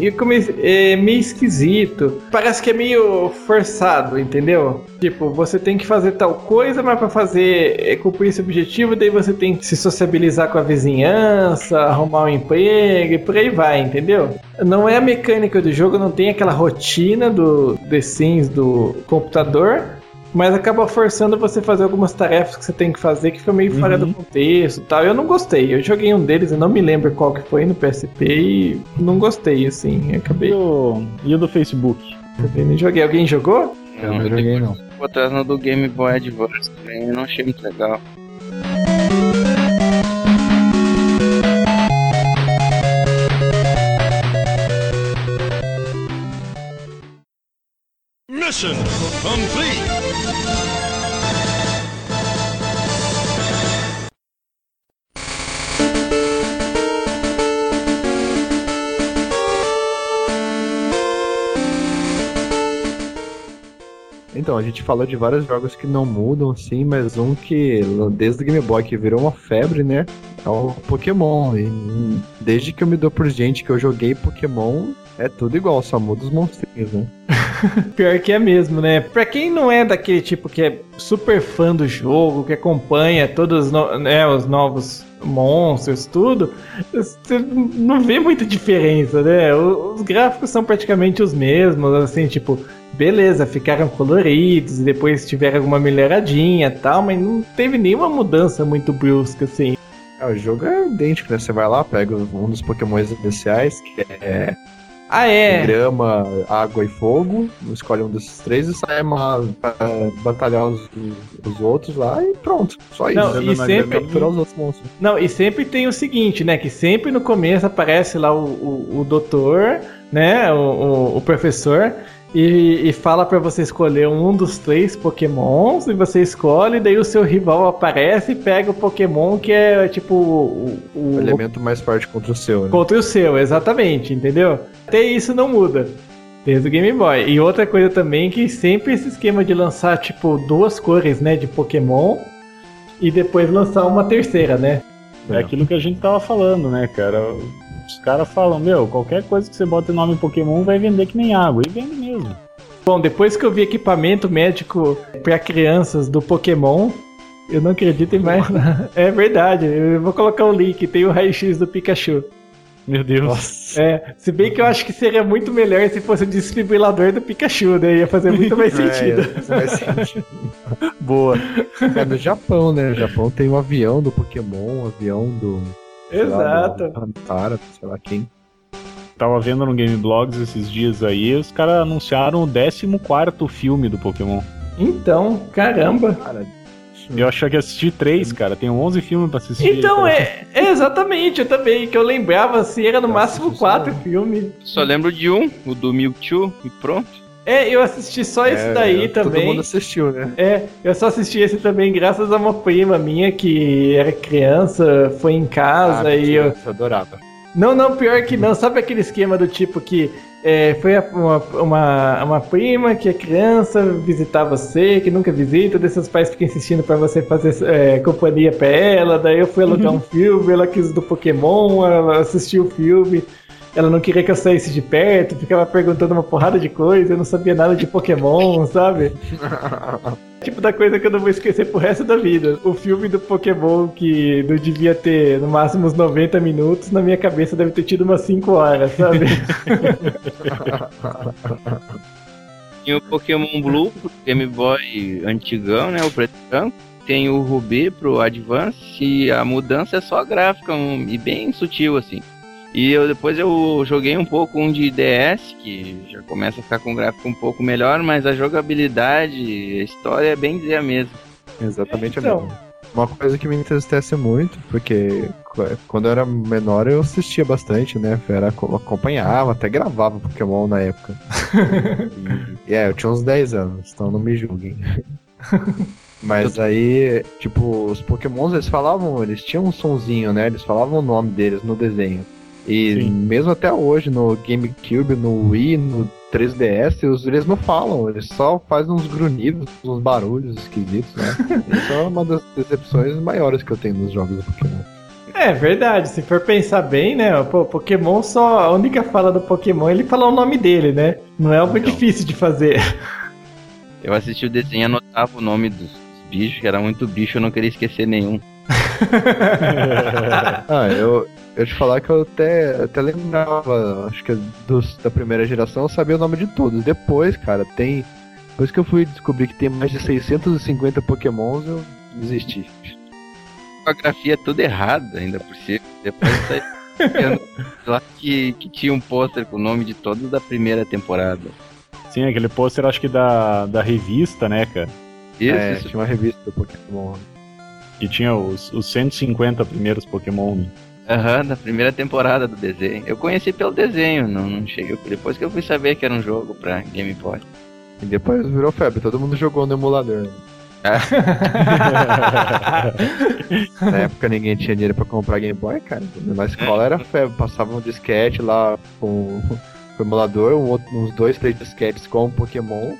B: É meio esquisito. Parece que é meio forçado, entendeu? Tipo, você tem que fazer tal coisa, mas pra fazer é, cumprir esse objetivo, daí você tem que se sociabilizar com a vizinhança, arrumar um emprego e por aí vai, entendeu? Não é a mecânica do jogo, não tem aquela rotina do The Sims do computador. Mas acaba forçando você a fazer algumas tarefas que você tem que fazer que foi meio fora do contexto e tal. Eu não gostei. Eu joguei um deles, eu não me lembro qual que foi no PSP e não gostei, assim. Eu
E: E
B: acabei,
E: o, e o do Facebook?
B: acabei não joguei. Alguém jogou?
D: Eu não joguei, não.
F: Vou atrás no do Game Boy Advance também, eu não achei muito legal.
G: Mission complete.
D: Então, a gente falou de vários jogos que não mudam, sim, mas um que, desde o Game Boy, que virou uma febre, né? É o Pokémon. E desde que eu me dou por gente que eu joguei Pokémon, é tudo igual, só muda os monstrinhos, né? [laughs]
B: Pior que é mesmo, né? Pra quem não é daquele tipo que é super fã do jogo, que acompanha todos os no- né, os novos monstros, tudo, você não vê muita diferença, né? Os gráficos são praticamente os mesmos, assim, tipo, beleza, ficaram coloridos e depois tiveram alguma melhoradinha e tal, mas não teve nenhuma mudança muito brusca, assim.
D: É, o jogo é idêntico, né? Você vai lá, pega um dos Pokémons especiais, que é
B: Ah, é.
D: grama, água e fogo, escolhe um desses três e sai uma, pra batalhar os, os outros lá e pronto. Só isso.
B: Não, e sempre-
D: capturar os outros monstros.
B: Não, e sempre tem o seguinte, né? Que sempre no começo aparece lá o, o, o doutor, né? O, o, o professor. E, e fala pra você escolher um dos três pokémons e você escolhe, daí o seu rival aparece e pega o pokémon que é tipo o, o-
D: O elemento mais forte contra o seu, né?
B: contra o seu, exatamente, entendeu? Até isso não muda. Desde o Game Boy. E outra coisa também que sempre esse esquema de lançar tipo duas cores, né, de Pokémon e depois lançar uma terceira, né?
E: É aquilo que a gente tava falando, né, cara? Os caras falam, meu, qualquer coisa que você bota nome Pokémon vai vender que nem água. E vende mesmo.
B: Bom, depois que eu vi equipamento médico para crianças do Pokémon, eu não acredito em mais [laughs] nada. É verdade, eu vou colocar o link, tem o raio-x do Pikachu.
E: Meu Deus.
D: Nossa.
B: É, se bem que eu acho que seria muito melhor se fosse o desfibrilador do Pikachu, né? Ia fazer muito mais [laughs] sentido.
D: É, isso faz sentido. [laughs] Boa. É no Japão, né? O Japão tem um avião do Pokémon, um avião do. sei lá,
B: Exato.
D: do Antara, sei lá quem.
E: Tava vendo no Game Blogs esses dias aí, os caras anunciaram o 14 filme do Pokémon.
B: Então, caramba.
D: Cara,
E: Eu achei que assisti três, cara. Tem 11 filmes pra assistir.
B: Então, é, é exatamente, eu também, que eu lembrava assim, era no
D: Eu
B: máximo quatro
D: só
B: filmes.
F: Só lembro de um, o do Mewtwo, e pronto.
B: É, eu assisti só esse
D: é,
B: daí
D: Todo
B: também.
D: mundo assistiu, né?
B: É, eu só assisti esse também graças a uma prima minha que era criança, foi em casa
D: Ah,
B: e eu.
D: eu adorava.
B: Não, não, pior que não. Sabe aquele esquema do tipo que é, foi a- uma, uma, uma prima que é criança visitar você, que nunca visita, daí seus pais ficam insistindo pra você fazer é, companhia pra ela, daí eu fui alugar um filme, ela quis do Pokémon, ela assistiu o filme. Ela não queria que eu saísse de perto, ficava perguntando uma porrada de coisa, eu não sabia nada de Pokémon, sabe? [laughs] Tipo da coisa que eu não vou esquecer pro resto da vida. O filme do Pokémon que não devia ter no máximo uns 90 minutos, na minha cabeça deve ter tido umas 5 horas, sabe? [laughs]
F: Tem o Pokémon Blue pro Game Boy antigão, né? O preto e branco. Tem o Ruby pro Advance e a mudança é só gráfica um- e bem sutil, assim. E eu, depois eu joguei um pouco um de DS, que já começa a ficar com um gráfico um pouco melhor, mas a jogabilidade, a história é bem dizer a mesma.
D: Exatamente a
B: Então.
D: mesma. Uma coisa que me entristece muito, porque qu- quando eu era menor eu assistia bastante, né? Era, acompanhava, até gravava Pokémon na época. [laughs] e, é, eu tinha uns 10 anos, então não me julguem. [laughs] Mas aí, tipo, os Pokémons eles falavam, eles tinham um sonzinho, né? Eles falavam o nome deles no desenho. E
E: Sim.
D: mesmo até hoje, no GameCube, no Wii, no 3DS, os, eles não falam, eles só fazem uns grunhidos, uns barulhos esquisitos, né? [laughs] Isso é uma das decepções maiores que eu tenho nos jogos do Pokémon.
B: É verdade, se for pensar bem, né? Pô, Pokémon só. A única fala do Pokémon é ele falar o nome dele, né? Não é algo
F: Então.
B: difícil de fazer.
F: Eu assisti o desenho e anotava o nome dos bichos, que era muito bicho, eu não queria esquecer nenhum. [laughs]
D: Ah, eu, eu te falar que eu até, até lembrava, acho que dos, da primeira geração eu sabia o nome de todos. Depois, cara, tem. Depois que eu fui descobrir que tem mais de 650 Pokémons, eu desisti.
F: A grafia tudo errada ainda por cima. Depois saiu [laughs] lá que, que tinha um pôster com o nome de todos da primeira temporada.
E: Sim, aquele pôster acho que da, da revista, né, cara?
F: Isso,
D: é,
F: isso.
D: tinha uma revista do Pokémon.
E: Que tinha os, os 150 primeiros Pokémon. né?
F: Aham, da primeira temporada do desenho. Eu conheci pelo desenho, não, não cheguei. Depois que eu fui saber que era um jogo pra Game Boy.
D: E depois virou febre, todo mundo jogou no emulador. né? [laughs] Na época ninguém tinha dinheiro pra comprar Game Boy, cara. Na escola era febre, passava um disquete lá com [laughs] o emulador, um outro- uns dois, três disquetes com um Pokémon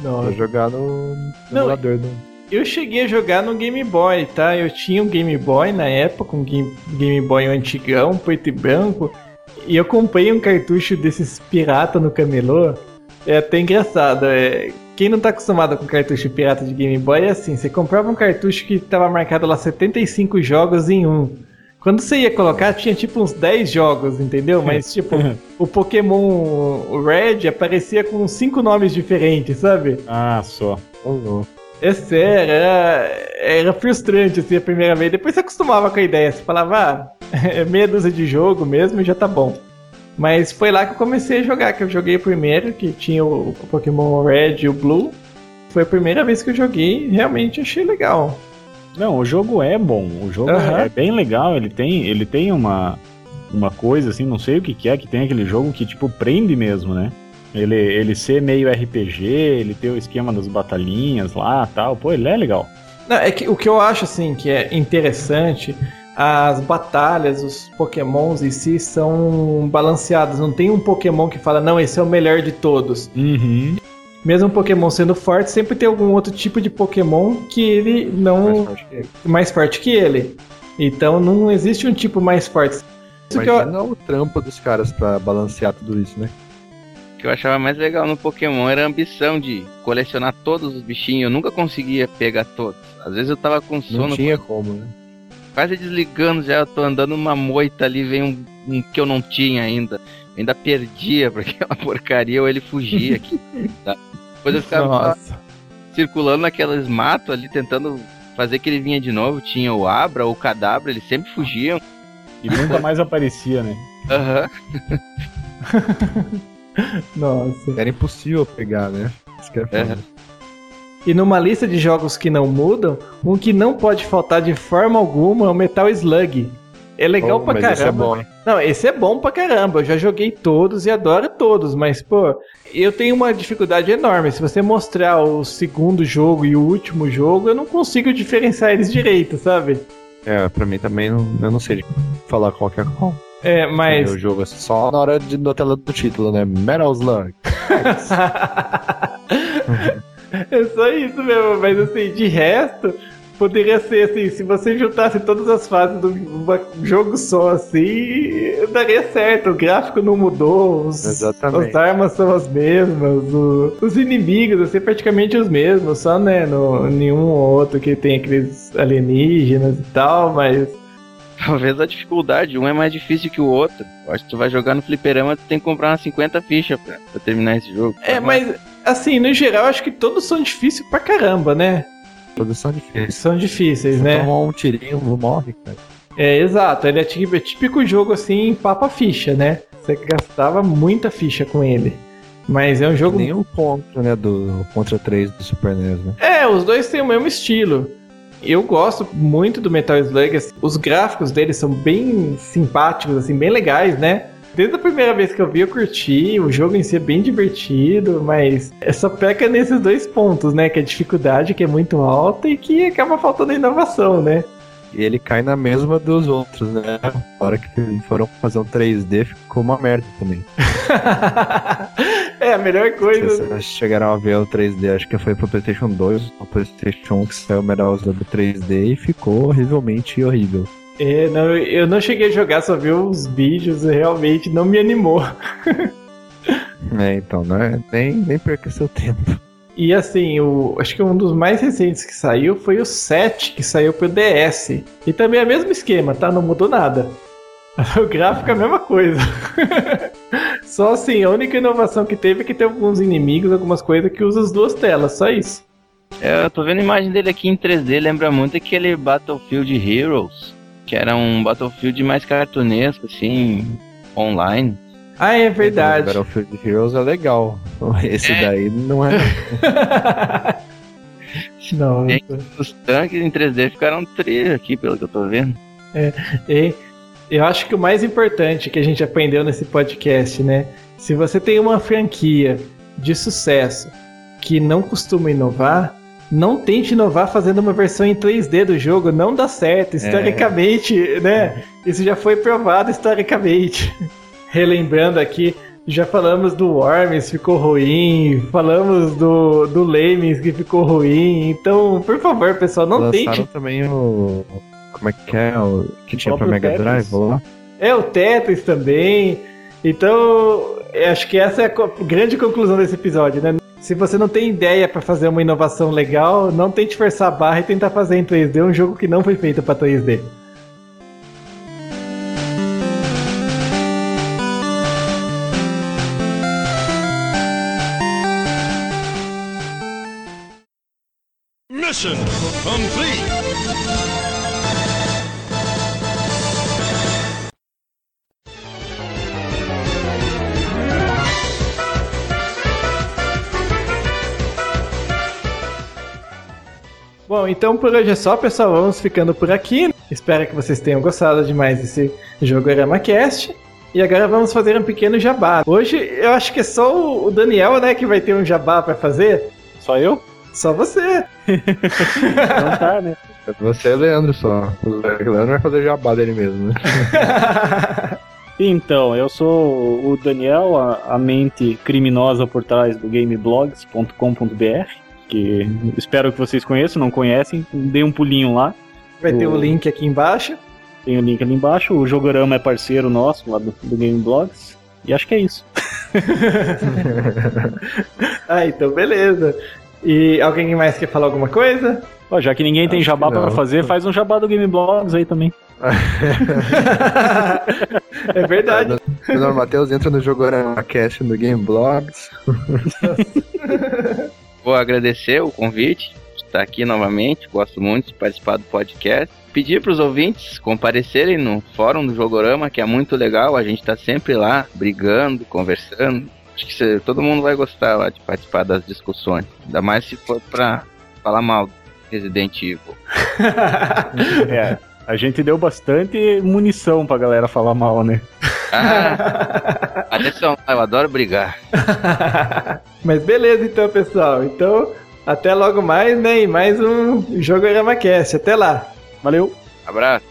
D: pra
B: Nossa.
D: jogar no, no
B: Não,
D: emulador. Do...
B: Eu cheguei a jogar no Game Boy, tá? Eu tinha um Game Boy na época, um Game, Game Boy antigão, preto e branco. E eu comprei um cartucho desses pirata no camelô. É até engraçado. É... Quem não tá acostumado com cartucho pirata de Game Boy é assim: você comprava um cartucho que tava marcado lá 75 jogos em um. Quando você ia colocar, tinha tipo uns 10 jogos, entendeu? Mas [laughs] tipo, o Pokémon Red aparecia com cinco nomes diferentes, sabe?
E: Ah, só.
D: Oh, louco.
B: É sério, era, era frustrante assim a primeira vez. Depois você acostumava com a ideia, você falava, ah, [laughs] é meia dúzia de jogo mesmo e já tá bom. Mas foi lá que eu comecei a jogar, que eu joguei o primeiro, que tinha o, o Pokémon Red e o Blue. Foi a primeira vez que eu joguei e realmente achei legal.
E: Não, o jogo é bom. O jogo
B: Aham.
E: é bem legal. Ele tem, ele tem uma, uma coisa assim, não sei o que, que é, que tem aquele jogo que tipo prende mesmo, né? Ele, ele ser meio RPG, ele ter o esquema das batalhinhas lá tal. Pô, ele é legal.
B: Não, é que o que eu acho assim que é interessante, as batalhas, os pokémons em si são balanceados. Não tem um pokémon que fala, não, esse é o melhor de todos.
E: Uhum.
B: Mesmo o Pokémon sendo forte, sempre tem algum outro tipo de Pokémon que ele não
D: Mais forte que ele.
B: mais forte que ele. Então não existe um tipo mais forte. Isso que eu,
D: Imagina o trampo dos caras pra balancear tudo isso, né?
F: Que eu achava mais legal no Pokémon era a ambição de colecionar todos os bichinhos. Eu nunca conseguia pegar todos. Às vezes eu tava com
D: Não
F: sono,
D: tinha como, né?
F: quase desligando já. Eu tô andando numa moita ali, vem um, um que eu não tinha ainda. Eu ainda perdia [laughs] pra aquela porcaria ou ele fugia aqui. [laughs] tá? Depois eu ficava
B: nossa.
F: circulando naqueles matos ali, tentando fazer que ele vinha de novo. Tinha o Abra ou o Cadabra, eles sempre fugiam.
E: E nunca mais aparecia, né?
F: Aham. [laughs]
B: Nossa.
D: Era impossível pegar, né? Isso que é foda.
B: E numa lista de jogos que não mudam, um que não pode faltar de forma alguma é o Metal Slug. É legal
D: Oh,
B: pra caramba.
D: esse é bom, hein?
B: Não, esse é bom pra caramba. Eu já joguei todos e adoro todos, mas, pô, eu tenho uma dificuldade enorme. Se você mostrar o segundo jogo e o último jogo, eu não consigo diferenciar eles direito, sabe?
D: É, pra mim também, não, eu não sei de falar qual que é qual.
B: É, mas.
D: O jogo é só na hora de, da tela do título, né? Metal Slug. [laughs]
B: é só isso mesmo, mas assim, de resto, poderia ser assim, se você juntasse todas as fases do jogo só assim, daria certo. O gráfico não mudou, os, as armas são as mesmas, o- os inimigos assim, praticamente os mesmos, só né, no, nenhum ou outro que tem aqueles alienígenas e tal, mas
F: Talvez a dificuldade, um é mais difícil que o outro. Eu acho que tu vai jogar no fliperama, tu tem que comprar umas 50 fichas pra, pra terminar esse jogo.
B: é, mas assim, no geral, acho que todos são difíceis pra caramba, né?
D: Todos são difíceis.
B: São difíceis,
D: Se
B: né?
D: tomar um tirinho, não morre, cara.
B: É, exato. Ele é típico, é típico jogo assim, papa ficha, né? Você gastava muita ficha com ele. Mas é um jogo.
D: Nem o Contra, né? Do Contra 3 do Super NES, né?
B: É, os dois têm o mesmo estilo. Eu gosto muito do Metal Slug. assim, Os gráficos dele são bem simpáticos, assim, bem legais, né? Desde a primeira vez que eu vi, eu curti. O jogo em si é bem divertido, mas é só peca nesses dois pontos, né? Que é a dificuldade, que é muito alta, e que acaba faltando inovação, né?
D: E ele cai na mesma dos outros, né? A hora que foram fazer um 3D ficou uma merda também. [laughs]
B: é a melhor coisa.
D: Vocês chegaram a ver o 3D, acho que foi pro PlayStation 2 ou PlayStation 1 que saiu o Metal Slug 3D e ficou horrivelmente horrível.
B: É, não, eu não cheguei a jogar, só vi os vídeos e realmente não me animou. [laughs]
D: É, então, né? Nem, nem perca seu tempo.
B: E assim, o, acho que um dos mais recentes que saiu foi o 7, que saiu pro DS. E também é o mesmo esquema, tá? Não mudou nada. [laughs] O gráfico é a mesma coisa. [laughs] só assim, a única inovação que teve é que tem alguns inimigos, algumas coisas que usam as duas telas, só isso.
F: É, Eu tô vendo a imagem dele aqui em 3D, lembra muito aquele Battlefield Heroes, que era um Battlefield mais cartunesco, assim, online.
B: Ah, é verdade.
D: Battlefield Heroes é legal. [laughs] Esse
F: É.
D: daí não é.
B: não,
F: Tem- Os tanques em 3D ficaram tri aqui, pelo que eu tô vendo.
B: E eu acho que o mais importante que a gente aprendeu nesse podcast, né? Se você tem uma franquia de sucesso que não costuma inovar, não tente inovar fazendo uma versão em 3D do jogo, não dá certo. Historicamente, né? Isso já foi provado historicamente. [laughs] Relembrando aqui, já falamos do Worms, ficou ruim, falamos do, do Lemmings, que ficou ruim. Então, por favor, pessoal, não
D: Lançaram
B: tente
D: também o. Como é que é? O que tinha pra
E: próprio
D: Mega
E: Tetris.
D: Drive lá?
B: É, o Tetris também. Então, acho que essa é a grande conclusão desse episódio, né? Se você não tem ideia pra fazer uma inovação legal, não tente forçar a barra e tentar fazer em 3D um jogo que não foi feito pra 3D.
G: Mission complete.
B: Bom, então por hoje é só, pessoal. Vamos ficando por aqui. Espero que vocês tenham gostado demais desse Jogorama Cast. E agora vamos fazer um pequeno jabá. Hoje eu acho que é só o Daniel, né, que vai ter um jabá pra fazer.
E: Só eu?
B: Só você.
E: Não tá, né?
D: Você é Leandro só. O Leandro vai fazer jabá dele mesmo, né? [laughs]
E: Então, eu sou o Daniel, a, a mente criminosa por trás do gameblogs.com.br, que espero que vocês conheçam, não conhecem, dê um pulinho lá,
B: Vai ter o
E: O-
B: link aqui embaixo.
E: tem o link ali embaixo, o Jogorama é parceiro nosso lá do, do Gameblogs, e acho que é isso. [laughs]
B: Ah, então beleza. E alguém mais quer falar alguma coisa?
E: Ó, já que ninguém tem
D: Acho
E: jabá
D: que
E: pra
D: não.
E: fazer, faz um jabá do Gameblogs aí também. [laughs]
B: é verdade.
D: O Matheus entra no Jogorama Cast no Game Blogs. [laughs]
F: Vou agradecer o convite, de estar aqui novamente, gosto muito de participar do podcast. Pedir para os ouvintes comparecerem no fórum do Jogorama, que é muito legal, a gente está sempre lá, brigando, conversando. Acho que cê- todo mundo vai gostar lá de participar das discussões, ainda mais se for para falar mal do Resident Evil. [laughs]
E: É, a gente deu bastante munição pra galera falar mal, né? [laughs]
F: Ah, atenção, eu adoro brigar. [laughs]
B: Mas beleza então, pessoal. Então, até logo mais, né? E mais um Jogorama Cast. Até lá.
E: Valeu!
F: Abraço.